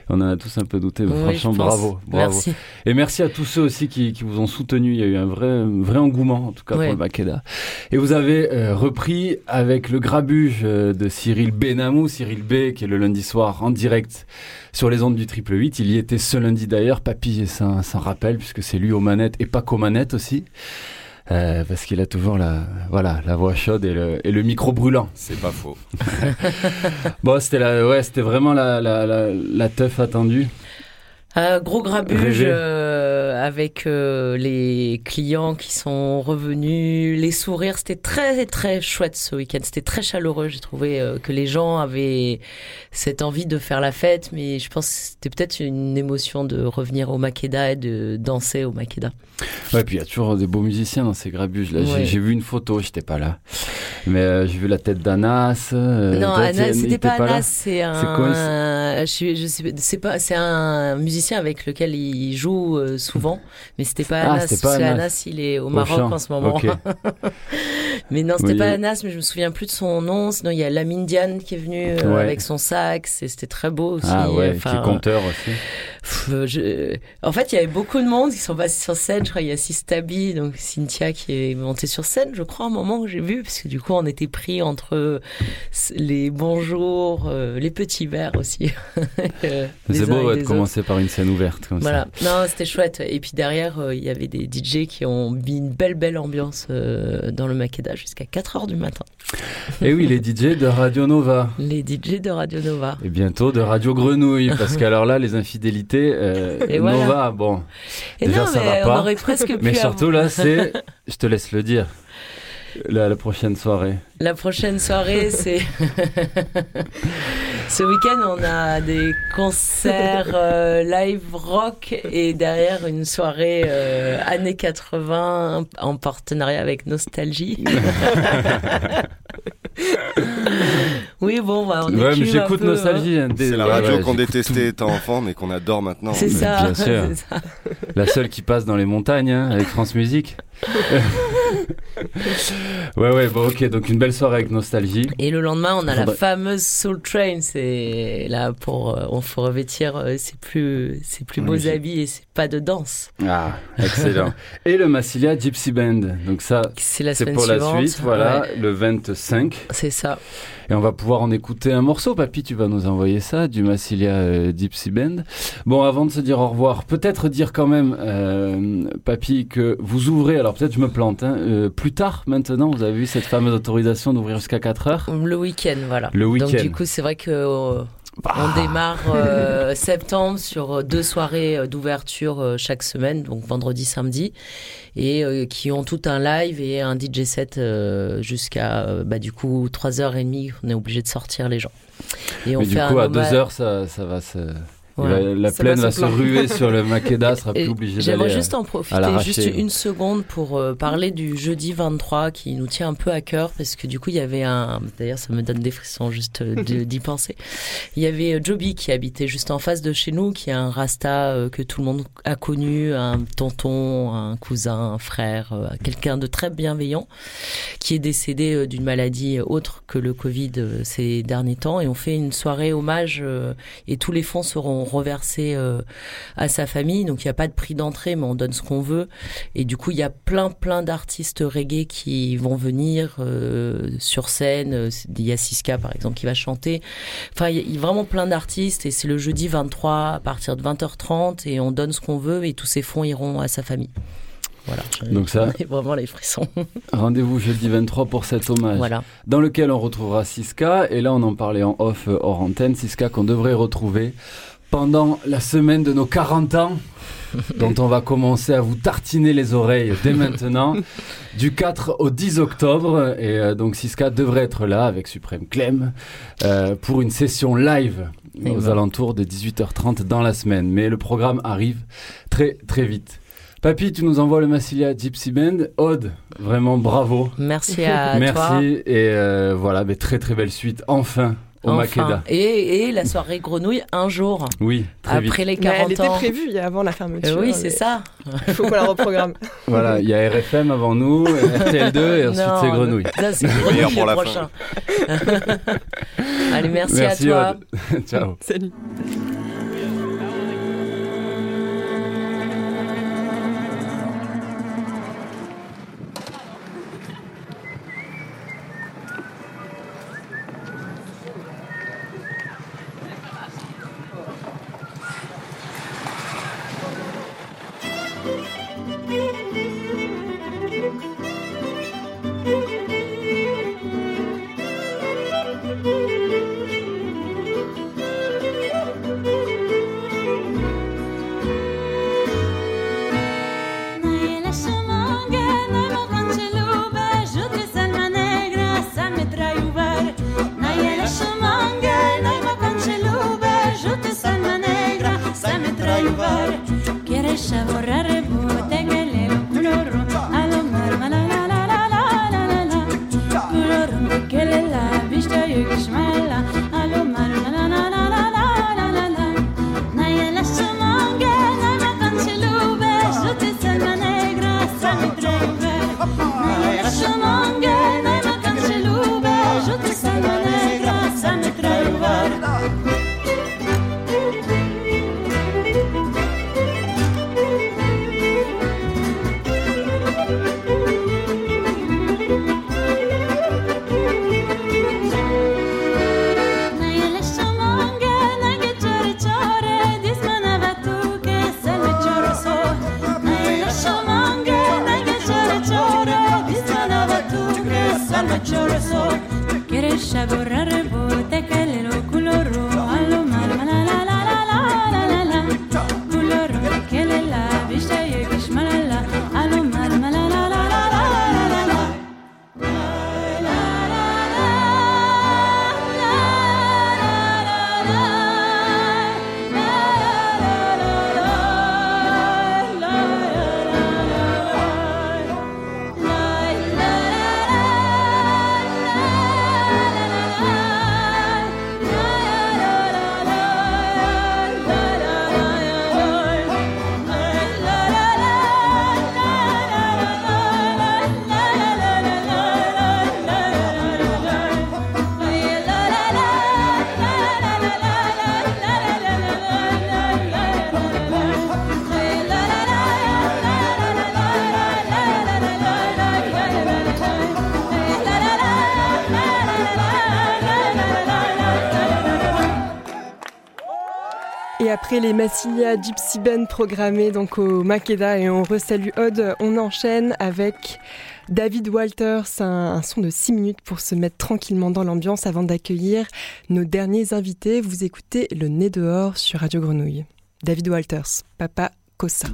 On en a tous un peu douté. franchement, bravo, bravo. Merci. Et merci à tous ceux aussi qui, qui, vous ont soutenu. Il y a eu un vrai, vrai engouement, en tout cas, pour le Makeda. Et vous avez euh, repris avec le grabuge euh, de Cyril Benamou, Cyril B, qui est le lundi soir en direct sur les ondes du Triple 8. Il y était ce lundi d'ailleurs. Papy s'en rappelle puisque c'est lui aux manettes et pas qu'aux manettes aussi. Euh, parce qu'il a toujours la, voilà, la voix chaude et le, et le micro brûlant. C'est pas faux. bon, c'était ouais, c'était vraiment la, la, la, la teuf attendue. Euh, gros grabuge euh, avec euh, les clients qui sont revenus, les sourires. C'était très très chouette ce week-end. C'était très chaleureux. J'ai trouvé euh, que les gens avaient cette envie de faire la fête, mais je pense que c'était peut-être une émotion de revenir au Makeda et de danser au Makeda. Ouais, puis il y a toujours des beaux musiciens dans ces grabuges. Là, ouais. j'ai vu une photo, j'étais pas là, mais j'ai vu la tête d'Anas. non, Anas, c'était pas, pas Anas, c'est un. Quoi, je, je sais, c'est pas, c'est un musicien avec lequel il joue euh, souvent, mais c'était pas ah, Anas. Pas Anas. Anas. il est au, Maroc en ce moment. Okay. mais non, c'était oui. pas Anas, mais je me souviens plus de son nom. Sinon, il y a Lamine Diane qui est venu euh, ouais. avec son sax, et c'était très beau aussi. Ah ouais, enfin, qui est conteur aussi. Je... En fait, il y avait beaucoup de monde qui sont passés sur scène. Je crois il y a Sistabi, donc Cynthia qui est montée sur scène, je crois, un moment que j'ai vu, parce que du coup, on était pris entre les bonjours, euh, les petits verres aussi. C'est beau ouais, de commencer par une scène ouverte comme voilà. ça. Non, c'était chouette. Et puis derrière, euh, il y avait des DJ qui ont mis une belle, belle ambiance euh, dans le Makeda jusqu'à 4 heures du matin. Et oui, les DJ de Radio Nova. Les DJ de Radio Nova. Et bientôt de Radio Grenouille, parce qu'alors là, les infidélités, euh, Nova, voilà. bon. Et déjà, non, ça va pas. Presque mais surtout là, c'est, je te laisse le dire. La, la, prochaine soirée La prochaine soirée, c'est. Ce week-end, on a des concerts euh, live rock et derrière une soirée euh, années 80 en partenariat avec Nostalgie. oui, bon, bah, on ouais, j'écoute Nostalgie. Hein, c'est la radio ouais, qu'on détestait étant enfant, mais qu'on adore maintenant. C'est ça. Bien sûr. Ça. La seule qui passe dans les montagnes hein, avec France Musique. ouais, ouais, bon, ok, donc une belle soirée avec Nostalgie. Et le lendemain, on a la fameuse Soul Train. C'est là pour, euh, on faut revêtir euh, ses plus, ses plus beaux habits et c'est pas de danse. Ah, excellent. et le Massilia Gypsy Band. Donc ça, c'est pour suivante. la suite, voilà, ouais. le 25. C'est ça. Et on va pouvoir en écouter un morceau. Papy, tu vas nous envoyer ça, du Massilia euh, Gypsy Band. Bon, avant de se dire au revoir, peut-être dire quand même, euh, Papy, que vous ouvrez, alors peut-être je me plante, hein, euh, plus tard maintenant, vous avez vu cette fameuse autorisation d'ouvrir jusqu'à 4 heures Le week-end, voilà. Le week-end. Donc du coup, c'est vrai que... Bah. On démarre euh, septembre sur deux soirées d'ouverture euh, chaque semaine, donc vendredi, samedi, et euh, qui ont tout un live et un DJ set euh, jusqu'à bah, du coup 3h30. On est obligé de sortir les gens. Et on Mais fait du coup, à 2h, ça, ça va se. Ouais, la, la plaine va se, va se ruer sur le Makeda, sera plus obligé. J'aimerais juste en profiter juste une seconde pour euh, parler du jeudi 23 qui nous tient un peu à cœur parce que du coup il y avait un, d'ailleurs ça me donne des frissons juste d'y penser. Il y avait euh, Joby qui habitait juste en face de chez nous, qui est un rasta euh, que tout le monde a connu, un tonton, un cousin, un frère, euh, quelqu'un de très bienveillant, qui est décédé euh, d'une maladie autre que le Covid euh, ces derniers temps et on fait une soirée hommage et tous les fonds seront reversé euh, à sa famille. Donc il n'y a pas de prix d'entrée, mais on donne ce qu'on veut. Et du coup, il y a plein, plein d'artistes reggae qui vont venir euh, sur scène. Il y a Siska, par exemple, qui va chanter. Enfin, il y a vraiment plein d'artistes. Et c'est le jeudi 23 à partir de 20h30. Et on donne ce qu'on veut. Et tous ces fonds iront à sa famille. Voilà. Donc ça, vraiment les frissons. Rendez-vous jeudi 23 pour cet hommage, voilà. dans lequel on retrouvera Siska. Et là, on en parlait en off hors antenne. Siska qu'on devrait retrouver pendant la semaine de nos 40 ans, dont on va commencer à vous tartiner les oreilles dès maintenant, du 4 au 10 octobre. Et euh, donc Siska devrait être là avec Suprême Clem euh, pour une session live et aux ben. alentours de 18h30 dans la semaine. Mais le programme arrive très très vite. Papy, tu nous envoies le Massilia Gypsy Band. Aude, vraiment bravo. Merci à Merci. toi. Merci. Et euh, voilà, mais très très belle suite. Enfin, au enfin. Makeda. Et, et, la soirée grenouille un jour. Oui, après vite. les 40 mais elle ans. était prévue avant la fermeture. Euh, oui, c'est ça. Il faut qu'on la reprogramme. voilà, il y a RFM avant nous, RTL2 et ensuite c'est grenouille. Ça, c'est grenouille le prochain. Allez, merci, merci à toi. Ciao. Salut. Les Massilia Gypsy Band programmés donc au Makeda et on resalue Odd, on enchaîne avec David Walters, un, un son de 6 minutes pour se mettre tranquillement dans l'ambiance avant d'accueillir nos derniers invités. Vous écoutez Le Nez dehors sur Radio Grenouille. David Walters, Papa Kossa.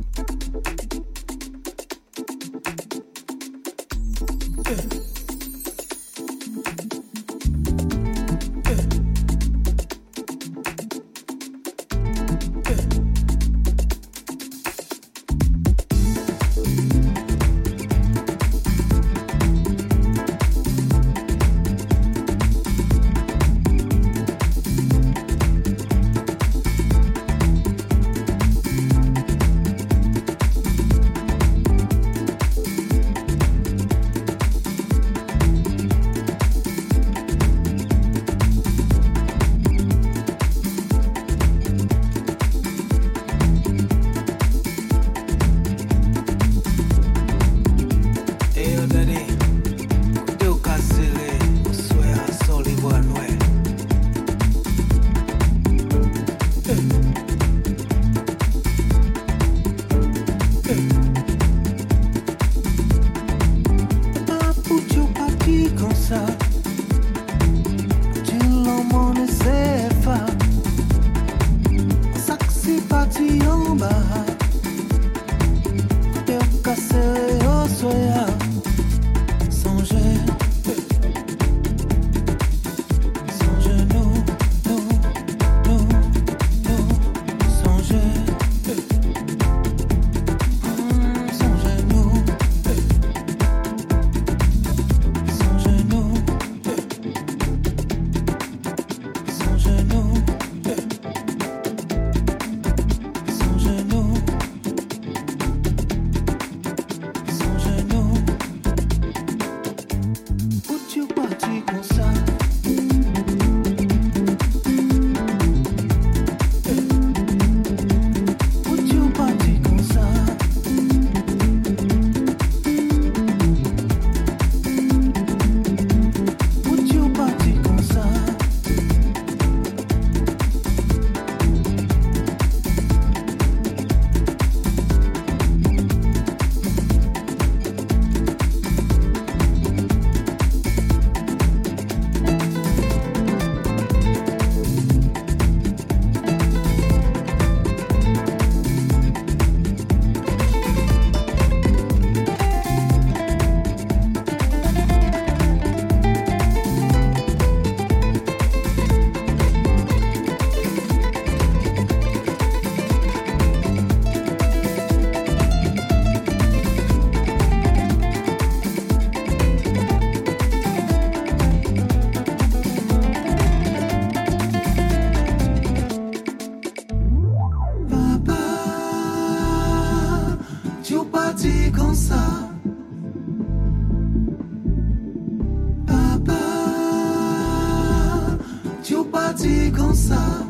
Parti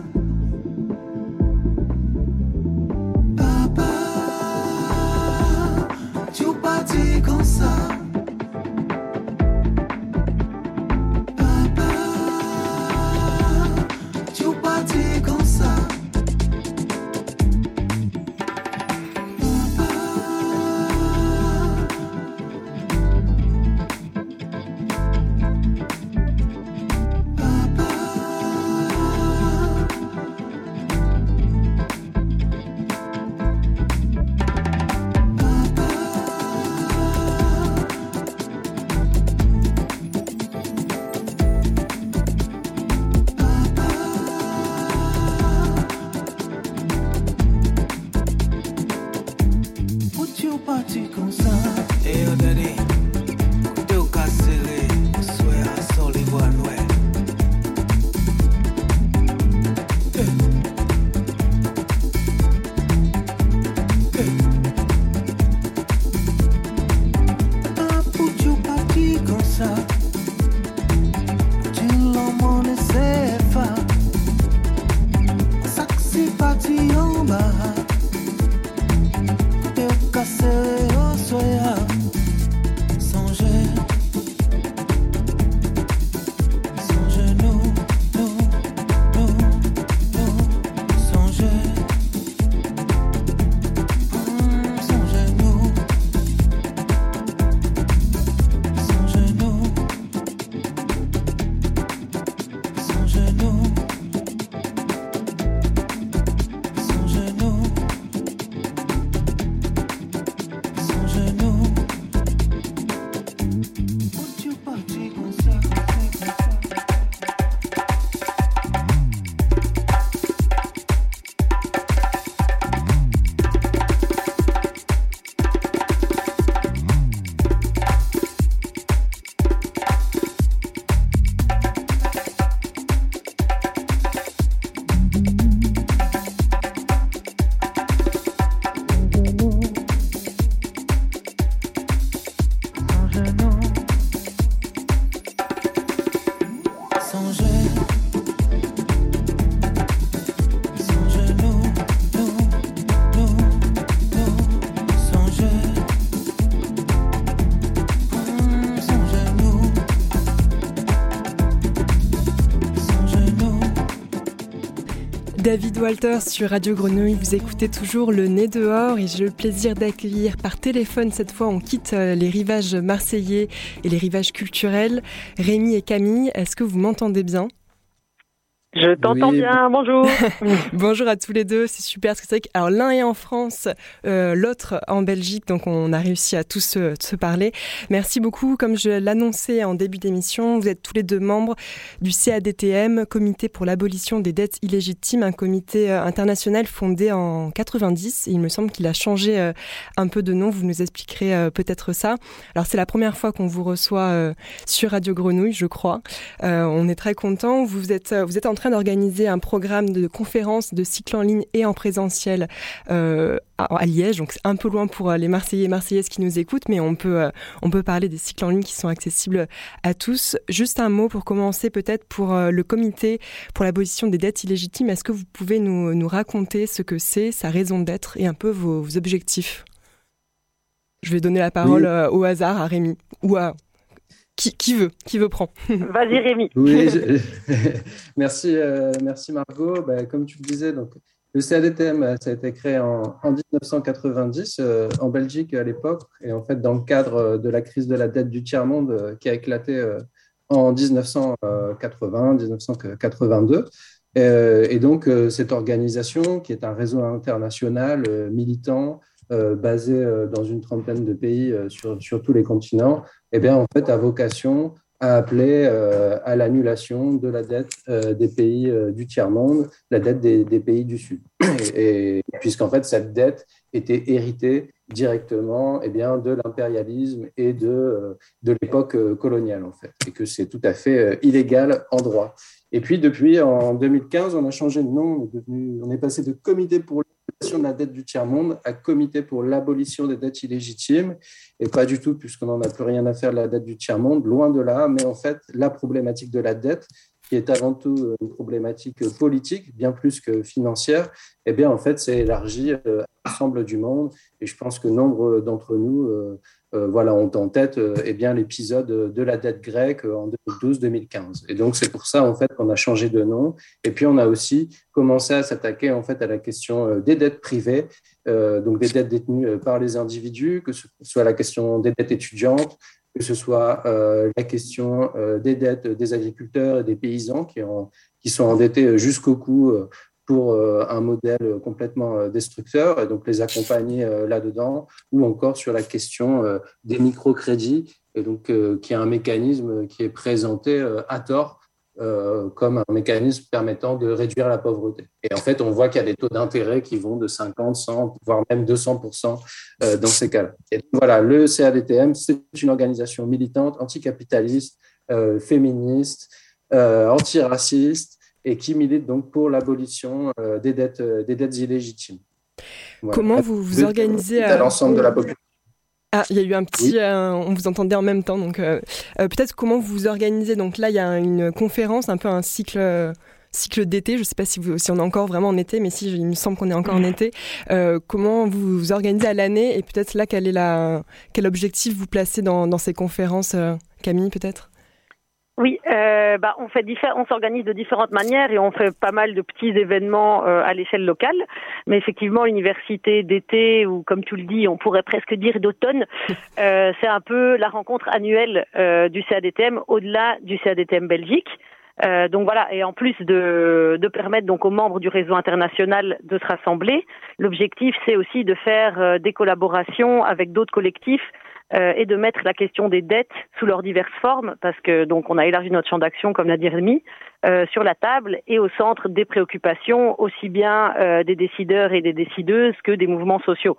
David Walter sur Radio Grenouille, vous écoutez toujours le nez dehors et j'ai le plaisir d'accueillir par téléphone cette fois, on quitte euh, les rivages marseillais et les rivages culturels. Rémi et Camille, est-ce que vous m'entendez bien? Je t'entends bien, bonjour. bonjour à tous les deux, c'est super. Parce que c'est alors l'un est en France, euh, l'autre en Belgique, donc on a réussi à tous se, parler. Merci beaucoup. Comme je l'annonçais en début d'émission, vous êtes tous les deux membres du CADTM, Comité pour l'abolition des dettes illégitimes, un comité euh, international fondé en 90. Il me semble qu'il a changé euh, un peu de nom. Vous nous expliquerez peut-être ça. Alors c'est la première fois qu'on vous reçoit sur Radio Grenouille, je crois. on est très content. Vous êtes vous êtes en train d'organiser un programme de conférences, de cycle en ligne et en présentiel euh, à, Liège. Donc c'est un peu loin pour euh, les Marseillais et Marseillaises qui nous écoutent, mais on peut, euh, on peut parler des cycles en ligne qui sont accessibles à tous. Juste un mot pour commencer peut-être pour le comité pour l'abolition des dettes illégitimes. Est-ce que vous pouvez nous, nous raconter ce que c'est, sa raison d'être et un peu vos, objectifs? Je vais donner la parole au hasard à Rémi ou à qui, veut Qui veut prendre? Vas-y Rémi. Oui, merci, euh, merci Margot. Bah, comme tu le disais, donc, le CADTM, euh, ça a été créé en, 1990 euh, en Belgique à l'époque, et en fait dans le cadre de la crise de la dette du tiers-monde qui a éclaté en 1980-1982. et donc cette organisation, qui est un réseau international militant, basé dans une trentaine de pays sur, sur tous les continents, eh bien, en fait, a vocation à appeler euh, à l'annulation de la dette euh, des pays euh, du tiers-monde, la dette des, pays du Sud. Et, puisqu'en fait, cette dette était héritée directement eh bien, de l'impérialisme et de, de l'époque coloniale, en fait, et que c'est tout à fait illégal en droit. Et puis, depuis, en 2015, on a changé de nom, on est, devenu, on est passé de Comité pour de la dette du tiers-monde à comité pour l'abolition des dettes illégitimes, et pas du tout, puisqu'on n'en a plus rien à faire de la dette du tiers-monde, loin de là, mais en fait, la problématique de la dette, qui est avant tout une problématique politique, bien plus que financière, eh bien, en fait, c'est élargi euh, à l'ensemble du monde, et je pense que nombre d'entre nous euh, euh, voilà, ont en tête eh bien l'épisode de la dette grecque en 2012-2015. Et donc c'est pour ça en fait qu'on a changé de nom. Et puis on a aussi commencé à s'attaquer en fait à la question des dettes privées, donc des dettes détenues par les individus, que ce soit la question des dettes étudiantes, que ce soit la question des dettes des agriculteurs et des paysans qui, ont, qui sont endettés jusqu'au cou pour euh, un modèle complètement euh, destructeur et donc les accompagner euh, là-dedans, ou encore sur la question des microcrédits, qui est un mécanisme qui est présenté à tort comme un mécanisme permettant de réduire la pauvreté. Et en fait, on voit qu'il y a des taux d'intérêt qui vont de 50, 100, voire même 200% dans ces cas-là. Et voilà, le CADTM, c'est une organisation militante, anticapitaliste, féministe, antiraciste, et qui milite donc pour l'abolition euh, des, dettes, euh, des dettes illégitimes. Comment vous vous organisez à l'ensemble de la population ah, il y a eu un petit, euh, on vous entendait en même temps, donc peut-être comment vous vous organisez. Donc là, il y a une conférence, un peu un cycle, cycle d'été. Je ne sais pas si, vous, si on est encore vraiment en été, mais si il me semble qu'on est encore en été. comment vous vous organisez à l'année? Et peut-être là, quel est la, quel objectif vous placez dans, dans ces conférences, Camille, peut-être? Oui, euh, bah, on fait on s'organise de différentes manières et on fait pas mal de petits événements euh, à l'échelle locale. Mais effectivement, l'université d'été ou comme tu le dis, on pourrait presque dire d'automne, euh, c'est un peu la rencontre annuelle euh, du CADTM au-delà du CADTM Belgique. Euh, donc voilà, et en plus de, de, permettre donc aux membres du réseau international de se rassembler, l'objectif c'est aussi de faire des collaborations avec d'autres collectifs euh, et de mettre la question des dettes sous leurs diverses formes, parce que donc on a élargi notre champ d'action, comme l'a dit Rémi, euh, sur la table et au centre des préoccupations aussi bien euh, des décideurs et des décideuses que des mouvements sociaux.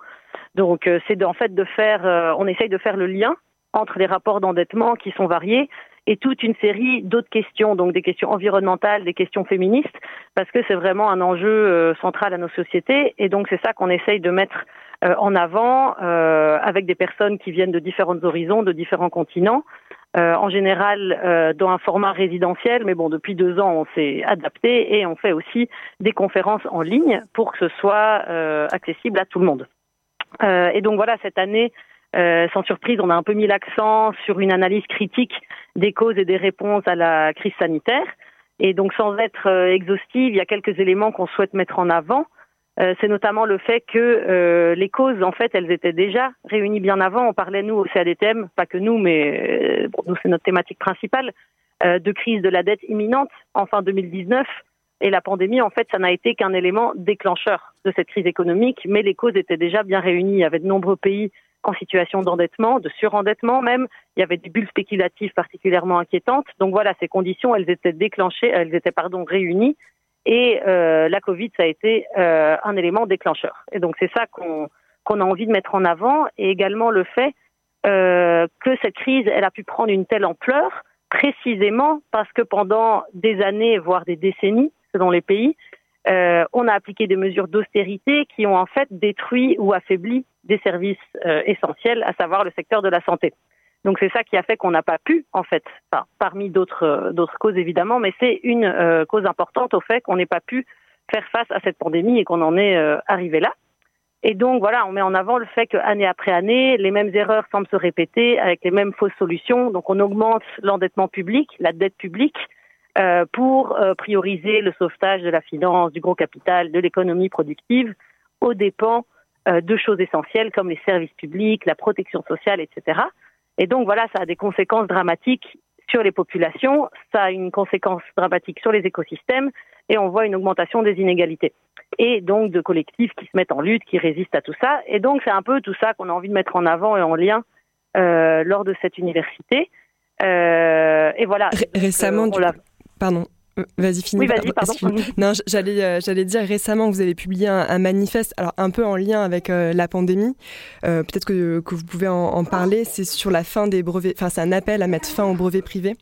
Donc euh, c'est en fait de faire, on essaye de faire le lien entre les rapports d'endettement qui sont variés et toute une série d'autres questions, donc des questions environnementales, des questions féministes, parce que c'est vraiment un enjeu central à nos sociétés, et donc c'est ça qu'on essaye de mettre euh, en avant euh, avec des personnes qui viennent de différents horizons, de différents continents. Euh, en général dans un format résidentiel, mais bon, depuis deux ans, on s'est adapté et on fait aussi des conférences en ligne pour que ce soit accessible à tout le monde. et donc voilà, cette année, sans surprise, on a un peu mis l'accent sur une analyse critique des causes et des réponses à la crise sanitaire. Et donc, sans être exhaustive, il y a quelques éléments qu'on souhaite mettre en avant. Euh, c'est notamment le fait que euh, les causes, en fait, elles étaient déjà réunies bien avant. On parlait, nous, au CADTM, pas que nous, mais euh, bon, nous, c'est notre thématique principale, de crise de la dette imminente en fin 2019. Et la pandémie, en fait, ça n'a été qu'un élément déclencheur de cette crise économique, mais les causes étaient déjà bien réunies. Il y avait de nombreux pays en situation d'endettement, de surendettement même. Il y avait des bulles spéculatives particulièrement inquiétantes. Donc voilà, ces conditions, elles étaient déclenchées, elles étaient pardon réunies et euh, la Covid, ça a été euh, un élément déclencheur. Et donc c'est ça qu'on qu'on a envie de mettre en avant, et également le fait euh, que cette crise, elle a pu prendre une telle ampleur, précisément parce que pendant des années, voire des décennies, selon les pays, euh, on a appliqué des mesures d'austérité qui ont en fait détruit ou affaibli des services euh, essentiels, à savoir le secteur de la santé. Donc c'est ça qui a fait qu'on n'a pas pu, en fait, parmi d'autres euh, d'autres causes évidemment, mais c'est une euh, cause importante au fait qu'on n'ait pas pu faire face à cette pandémie et qu'on en est euh, arrivé là. Et donc voilà, on met en avant le fait qu'année après année, les mêmes erreurs semblent se répéter avec les mêmes fausses solutions. Donc on augmente l'endettement public, la dette publique, euh, pour prioriser le sauvetage de la finance, du gros capital, de l'économie productive, aux dépens de choses essentielles comme les services publics, la protection sociale, etc. Et donc voilà, ça a des conséquences dramatiques sur les populations, ça a une conséquence dramatique sur les écosystèmes et on voit une augmentation des inégalités. Et donc de collectifs qui se mettent en lutte, qui résistent à tout ça. Et donc c'est un peu tout ça qu'on a envie de mettre en avant et en lien euh, lors de cette université. Euh, et voilà. récemment, euh, pardon, euh, vas-y, finis. Oui, vas-y, pardon. Non, j'allais, euh, j'allais dire récemment que vous avez publié un, manifeste, alors un peu en lien avec euh, la pandémie. peut-être que, que, vous pouvez en, parler. C'est sur la fin des brevets. Enfin, c'est un appel à mettre fin aux brevets privés.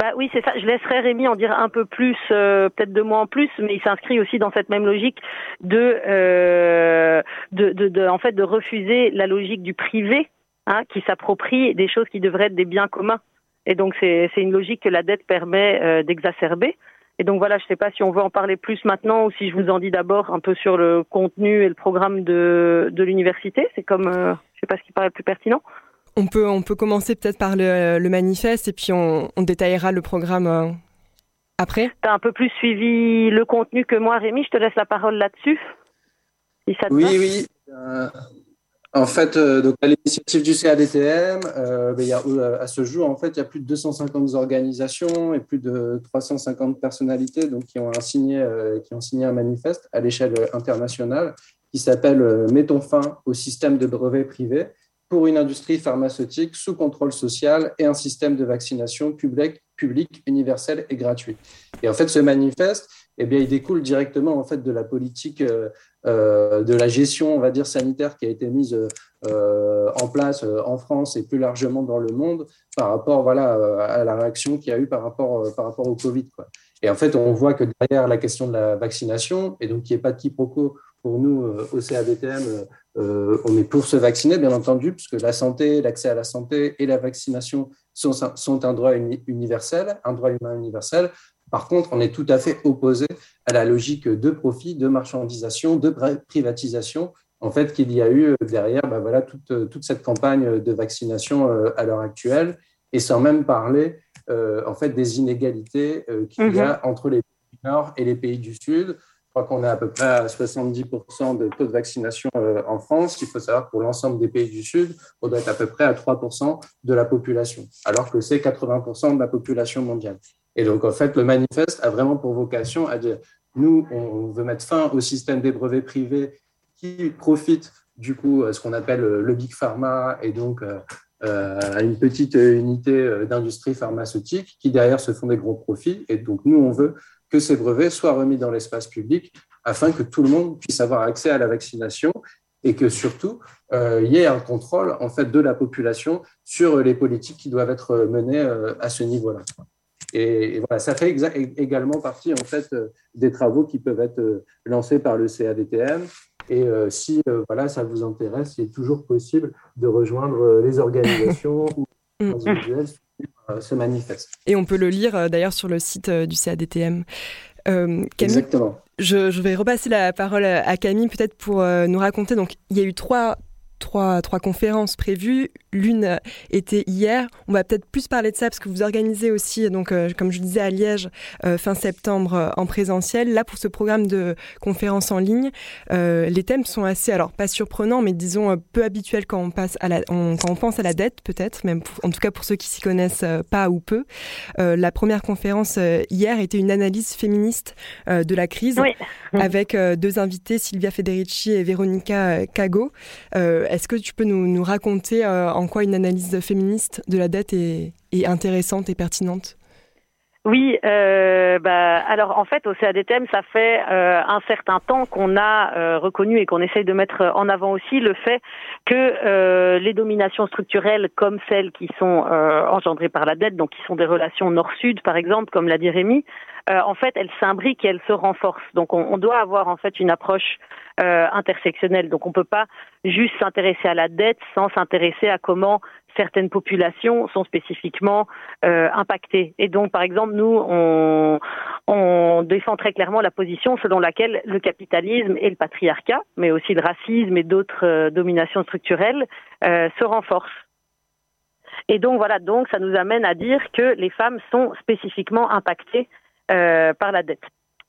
Bah oui, c'est ça. Je laisserai Rémi en dire un peu plus, euh, peut-être deux mots en plus, mais il s'inscrit aussi dans cette même logique de, euh, de, de, de, en fait, de refuser la logique du privé, hein, qui s'approprie des choses qui devraient être des biens communs. Et donc c'est une logique que la dette permet euh, d'exacerber. Et donc voilà, je ne sais pas si on veut en parler plus maintenant ou si je vous en dis d'abord un peu sur le contenu et le programme de, de l'université. C'est comme, euh, je sais pas ce qui paraît le plus pertinent. On peut, on peut commencer peut-être par le, le, manifeste et puis on, on détaillera le programme euh, après. Tu as un peu plus suivi le contenu que moi, Rémi. Je te laisse la parole là-dessus. Si oui, oui. Euh, en fait, euh, donc, à l'initiative du CADTM, euh, ben, il y a, euh, à ce jour, en fait, il y a plus de 250 organisations et plus de 350 personnalités donc, qui, ont signé, euh, qui ont signé un manifeste à l'échelle internationale qui s'appelle Mettons fin au système de brevets privés pour une industrie pharmaceutique sous contrôle social et un système de vaccination public, public universel et gratuit. Et en fait, ce manifeste, eh bien, il découle directement en fait de la politique euh, de la gestion, on va dire, sanitaire qui a été mise euh, en place euh, en France et plus largement dans le monde par rapport voilà, à la réaction qu'il y a eu par rapport, par rapport au Covid. Et en fait, on voit que derrière la question de la vaccination, et donc il n'y a pas de quiproquo pour nous au CADTM, on est pour se vacciner, bien entendu, puisque la santé, l'accès à la santé et la vaccination sont un droit universel, un droit humain universel. Par contre, on est tout à fait opposé à la logique de profit, de marchandisation, de privatisation, en fait, qu'il y a eu derrière ben voilà, toute, toute, cette campagne de vaccination euh, à l'heure actuelle, et sans même parler euh, en fait, des inégalités euh, qu'il y a mhm. entre les pays du Nord et les pays du Sud. Je crois qu'on est à peu près à 70% de taux de vaccination en France. Il faut savoir que pour l'ensemble des pays du Sud, on doit être à peu près à 3% de la population, alors que c'est 80% de la population mondiale. Et donc, en fait, le manifeste a vraiment pour vocation à dire, nous, on veut mettre fin au système des brevets privés qui profitent du coup à ce qu'on appelle le big pharma et donc euh, à une petite unité d'industrie pharmaceutique qui derrière se font des gros profits. Et donc, nous, on veut que ces brevets soient remis dans l'espace public afin que tout le monde puisse avoir accès à la vaccination et que surtout euh, il y ait un contrôle en fait de la population sur les politiques qui doivent être menées euh, à ce niveau-là. Et, voilà, ça fait également partie en fait euh, des travaux qui peuvent être euh, lancés par le CADTM. Et euh, si voilà, ça vous intéresse, il est toujours possible de rejoindre les organisations ou les mm. individuels ce manifeste. Et on peut le lire d'ailleurs sur le site du CADTM. Exactement. Je, je, vais repasser la parole à Camille peut-être pour nous raconter. Donc, il y a eu trois trois, trois conférences prévues. L'une était hier. On va peut-être plus parler de ça parce que vous organisez aussi, donc, euh, comme je disais, à Liège, euh, fin septembre euh, en présentiel. Là, pour ce programme de conférences en ligne, les thèmes sont assez, alors pas surprenants, mais disons peu habituels quand on, passe à la, quand on pense à la dette, peut-être, même en tout cas pour ceux qui s'y connaissent pas ou peu. la première conférence hier était une analyse féministe de la crise avec deux invités, Sylvia Federici et Véronica Cago. Est-ce que tu peux nous, raconter euh, en quoi une analyse féministe de la dette est intéressante et pertinente? Oui, euh, bah, alors en fait au CADTM, ça fait euh, un certain temps qu'on a euh, reconnu et qu'on essaye de mettre en avant aussi le fait que euh, les dominations structurelles comme celles qui sont euh, engendrées par la dette, donc qui sont des relations nord-sud par exemple, comme l'a dit Rémi, en fait elles s'imbriquent et elles se renforcent. Donc on, on, doit avoir en fait une approche intersectionnelle. Donc on peut pas juste s'intéresser à la dette sans s'intéresser à comment certaines populations sont spécifiquement euh, impactées. Et donc, par exemple, nous, on, défend très clairement la position selon laquelle le capitalisme et le patriarcat, mais aussi le racisme et d'autres euh, dominations structurelles, euh, se renforcent. Et donc, voilà, donc ça nous amène à dire que les femmes sont spécifiquement impactées par la dette.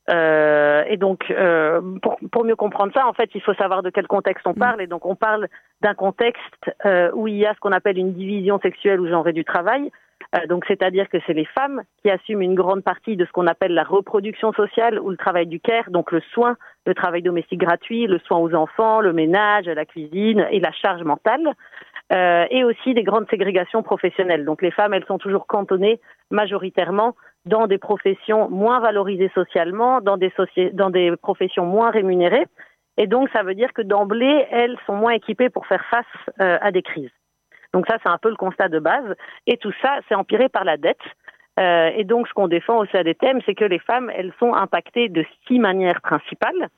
Euh, et donc, euh, pour, pour, mieux comprendre ça, en fait, il faut savoir de quel contexte on mm. parle. Et donc, on parle d'un contexte euh, où il y a ce qu'on appelle une division sexuelle ou genrée du travail. Euh, donc, c'est-à-dire que c'est les femmes qui assument une grande partie de ce qu'on appelle la reproduction sociale ou le travail du care, donc le soin, le travail domestique gratuit, le soin aux enfants, le ménage, la cuisine et la charge mentale. Euh, et aussi des grandes ségrégations professionnelles. Donc les femmes, elles sont toujours cantonnées majoritairement dans des professions moins valorisées socialement, dans des, dans des professions moins rémunérées. Et donc, ça veut dire que d'emblée, elles sont moins équipées pour faire face euh, à des crises. Donc ça, c'est un peu le constat de base. Et tout ça, c'est empiré par la dette. Euh, et donc, ce qu'on défend au CADTM, c'est que les femmes, elles sont impactées de six manières principales.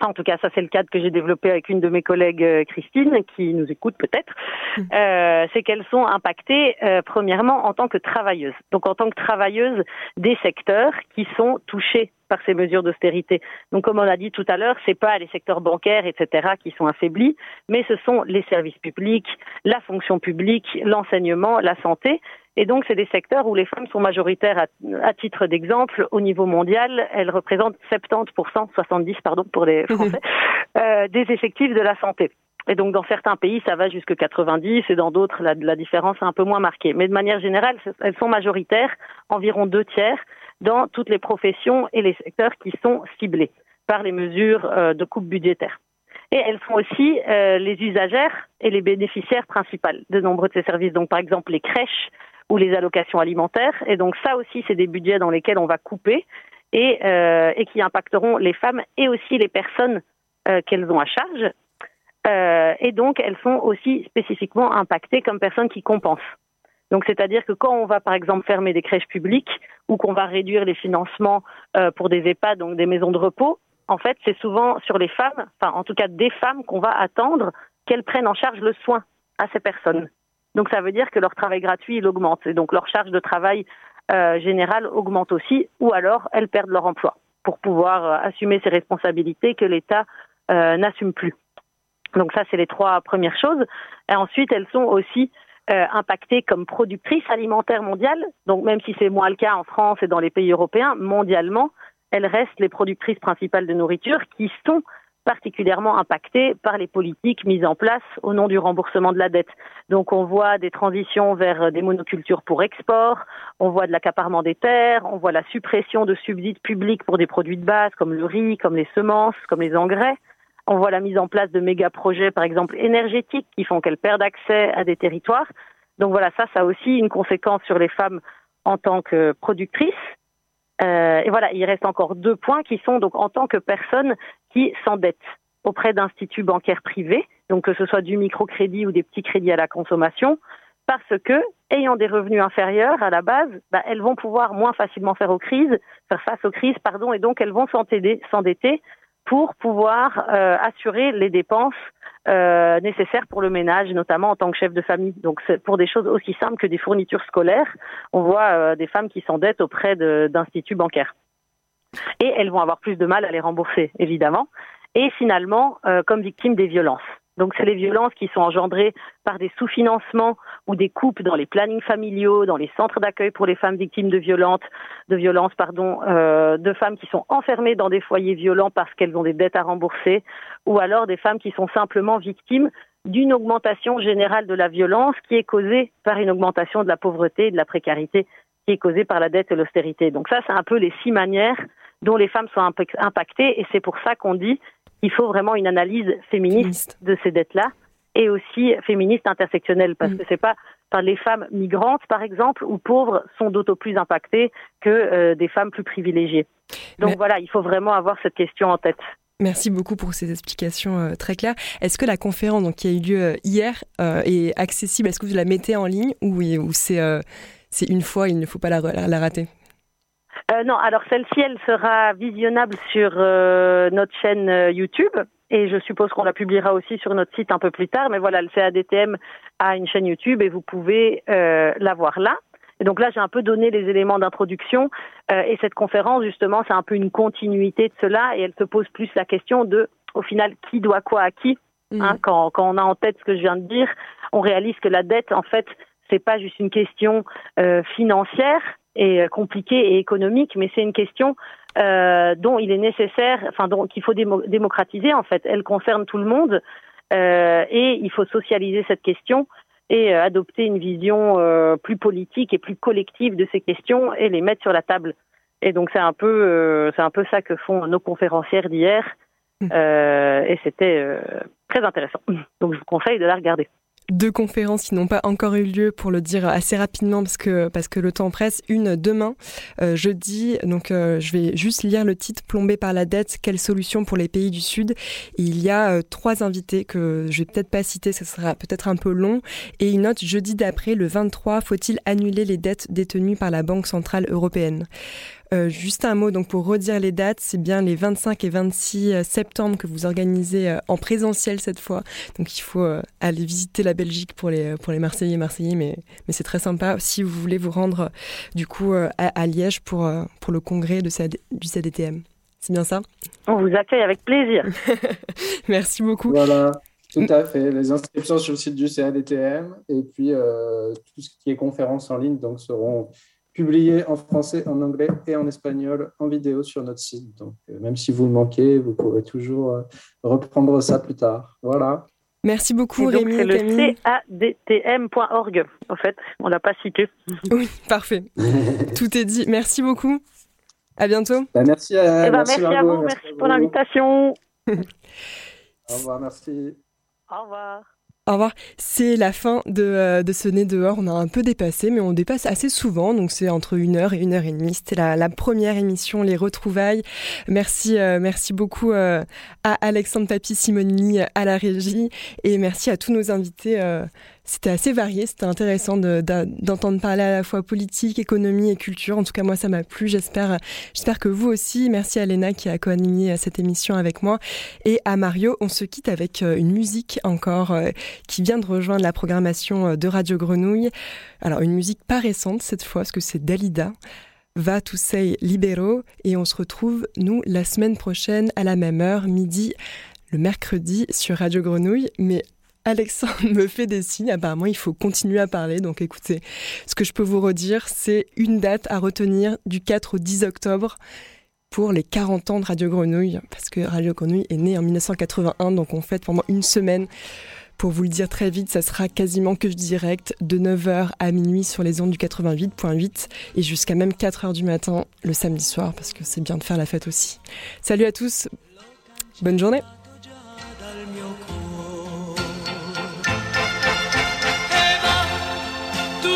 En tout cas, ça c'est le cadre que j'ai développé avec une de mes collègues, euh, Christine, qui nous écoute peut-être. Mmh. Euh, c'est qu'elles sont impactées, euh, premièrement, en tant que travailleuses. Donc, en tant que travailleuses des secteurs qui sont touchés par ces mesures d'austérité. Donc, comme on a dit tout à l'heure, c'est pas les secteurs bancaires, etc., qui sont affaiblis, mais ce sont les services publics, la fonction publique, l'enseignement, la santé. Et donc, c'est des secteurs où les femmes sont majoritaires. À, titre d'exemple, au niveau mondial, elles représentent 70%, 70 pardon pour les Français, euh, des effectifs de la santé. Et donc, dans certains pays, ça va jusqu'à 90, et dans d'autres, la, la différence est un peu moins marquée. Mais de manière générale, elles sont majoritaires, environ deux tiers, dans toutes les professions et les secteurs qui sont ciblés par les mesures euh, de coupe budgétaire. Et elles sont aussi euh, les usagères et les bénéficiaires principales de nombreux de ces services. Donc, par exemple, les crèches ou les allocations alimentaires. Et donc, ça aussi, c'est des budgets dans lesquels on va couper et, euh, qui impacteront les femmes et aussi les personnes qu'elles ont à charge. et donc, elles sont aussi spécifiquement impactées comme personnes qui compensent. Donc, c'est-à-dire que quand on va, par exemple, fermer des crèches publiques ou qu'on va réduire les financements euh, pour des EHPAD, donc des maisons de repos, en fait, c'est souvent sur les femmes, enfin, en tout cas des femmes, qu'on va attendre qu'elles prennent en charge le soin à ces personnes. Donc, ça veut dire que leur travail gratuit, il augmente. Et donc, leur charge de travail euh, générale augmente aussi, ou alors elles perdent leur emploi pour pouvoir euh, assumer ces responsabilités que l'État euh, n'assume plus. Donc, ça, c'est les trois premières choses. Et ensuite, elles sont aussi euh, impactées comme productrices alimentaires mondiales. Donc même si c'est moins le cas en France et dans les pays européens, mondialement, elles restent les productrices principales de nourriture qui sont particulièrement impactées par les politiques mises en place au nom du remboursement de la dette. Donc on voit des transitions vers des monocultures pour export, on voit de l'accaparement des terres, on voit la suppression de subsides publics pour des produits de base comme le riz, comme les semences, comme les engrais. On voit la mise en place de méga projets, par exemple énergétiques, qui font qu'elles perdent accès à des territoires. Donc voilà, ça, ça a aussi une conséquence sur les femmes en tant que productrices. Euh, et voilà, il reste encore deux points qui sont donc en tant que personnes qui s'endettent auprès d'instituts bancaires privés, donc que ce soit du microcrédit ou des petits crédits à la consommation, parce que, ayant des revenus inférieurs à la base, bah, elles vont pouvoir moins facilement faire aux crises, faire face aux crises, pardon, et donc elles vont s'endetter pour pouvoir euh, assurer les dépenses euh, nécessaires pour le ménage, notamment en tant que chef de famille. Donc pour des choses aussi simples que des fournitures scolaires, on voit euh, des femmes qui s'endettent auprès d'instituts bancaires. Et elles vont avoir plus de mal à les rembourser, évidemment. Et finalement, comme victimes des violences. Donc c'est les violences qui sont engendrées par des sous-financements ou des coupes dans les plannings familiaux, dans les centres d'accueil pour les femmes victimes de violences, de pardon, euh, de femmes qui sont enfermées dans des foyers violents parce qu'elles ont des dettes à rembourser, ou alors des femmes qui sont simplement victimes d'une augmentation générale de la violence qui est causée par une augmentation de la pauvreté et de la précarité qui est causée par la dette et l'austérité. Donc ça, c'est un peu les six manières dont les femmes sont impactées et c'est pour ça qu'on dit il faut vraiment une analyse féministe, de ces dettes-là et aussi féministe intersectionnelle parce mm. que c'est pas les femmes migrantes par exemple ou pauvres sont d'autant plus impactées que euh, des femmes plus privilégiées. Donc voilà, il faut vraiment avoir cette question en tête. Merci beaucoup pour ces explications euh, très claires. Est-ce que la conférence donc, qui a eu lieu euh, hier est accessible? Est-ce que vous la mettez en ligne ou, ou c'est une fois, il ne faut pas la, la rater? Euh, non, alors celle-ci, elle sera visionnable sur euh, notre chaîne euh, YouTube et je suppose qu'on la publiera aussi sur notre site un peu plus tard. Mais voilà, le CADTM a une chaîne YouTube et vous pouvez la voir là. Et donc là, j'ai un peu donné les éléments d'introduction et cette conférence, justement, c'est un peu une continuité de cela et elle se pose plus la question de, au final, qui doit quoi à qui. Mmh. Hein, quand, quand on a en tête ce que je viens de dire, on réalise que la dette, en fait, c'est pas juste une question financière, et euh, compliquée et économique, mais c'est une question euh, dont il est nécessaire, enfin dont qu'il faut démocratiser en fait. Elle concerne tout le monde euh, et il faut socialiser cette question et euh, adopter une vision euh, plus politique et plus collective de ces questions et les mettre sur la table. Et donc c'est un peu c'est un peu ça que font nos conférencières d'hier mmh. et c'était très intéressant. Donc je vous conseille de la regarder. Deux conférences qui n'ont pas encore eu lieu, pour le dire assez rapidement parce que, parce que le temps presse. Une demain, euh, jeudi. Donc, euh, je vais juste lire le titre Plombé par la dette, quelle solution pour les pays du Sud? il y a euh, trois invités que je vais peut-être pas citer, ça sera peut-être un peu long. Et une note jeudi d'après, le 23, faut-il annuler les dettes détenues par la Banque Centrale Européenne? Euh, juste un mot donc pour redire les dates, c'est bien les 25 et 26 euh, septembre que vous organisez euh, en présentiel cette fois. Donc il faut aller visiter la Belgique pour les pour les Marseillais et Marseillais, mais mais c'est très sympa si vous voulez vous rendre du coup à, Liège pour pour le congrès de du CDTM. C'est bien ça? On vous accueille avec plaisir. Merci beaucoup. Voilà. Tout à fait. Les inscriptions sur le site du CADTM et puis tout ce qui est conférences en ligne donc seront publié en français, en anglais et en espagnol en vidéo sur notre site. Donc, euh, même si vous le manquez, vous pourrez toujours euh, reprendre ça plus tard. Voilà. Merci beaucoup, Rémi. C'est le cadtm.org, en fait. On ne l'a pas cité. Oui, parfait. Tout est dit. Merci beaucoup. À bientôt. Bah, merci à, eh ben, merci, à vous. Merci, merci pour l'invitation. Au revoir, merci. Au revoir. Au revoir. C'est la fin de, euh, ce nez dehors. On a un peu dépassé, mais on dépasse assez souvent. Donc c'est entre une heure et une heure et demie. C'était la, la, première émission, les retrouvailles. Merci, euh, merci beaucoup euh, à Alexandre Papi Simonini à la régie et merci à tous nos invités c'était assez varié, c'était intéressant d'entendre parler à la fois politique, économie et culture. En tout cas, moi, ça m'a plu. J'espère, j'espère que vous aussi. Merci à Léna qui a co-animé cette émission avec moi et à Mario. On se quitte avec euh, une musique encore euh, qui vient de rejoindre la programmation euh, de Radio Grenouille. Alors, une musique pas récente cette fois, parce que c'est Dalida. Va to say libero et on se retrouve nous la semaine prochaine à la même heure midi le mercredi sur Radio Grenouille mais Alexandre me fait des signes. Apparemment, il faut continuer à parler. Donc, écoutez, ce que je peux vous redire, c'est une date à retenir du 4 au 10 octobre pour les 40 ans de Radio Grenouille. Parce que Radio Grenouille est né en 1981. Donc, on fête pendant une semaine. Pour vous le dire très vite, ça sera quasiment que direct de 9h à minuit sur les ondes du 88.8 et jusqu'à même 4h du matin le samedi soir parce que c'est bien de faire la fête aussi. Salut à tous, bonne journée.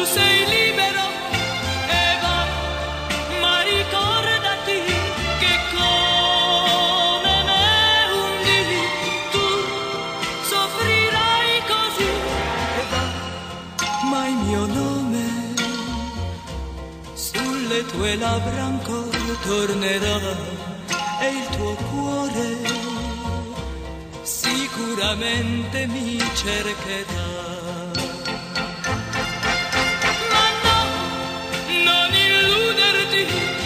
tu sei libero e va, ma ricordati che come me un dì tu soffrirai così e va, ma il mio nome sulle tue labbra ancora tornerà e il tuo cuore sicuramente mi cercherà. Thank you.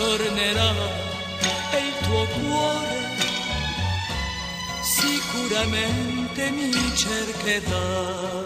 Tornerà e il tuo cuore sicuramente mi cercherà.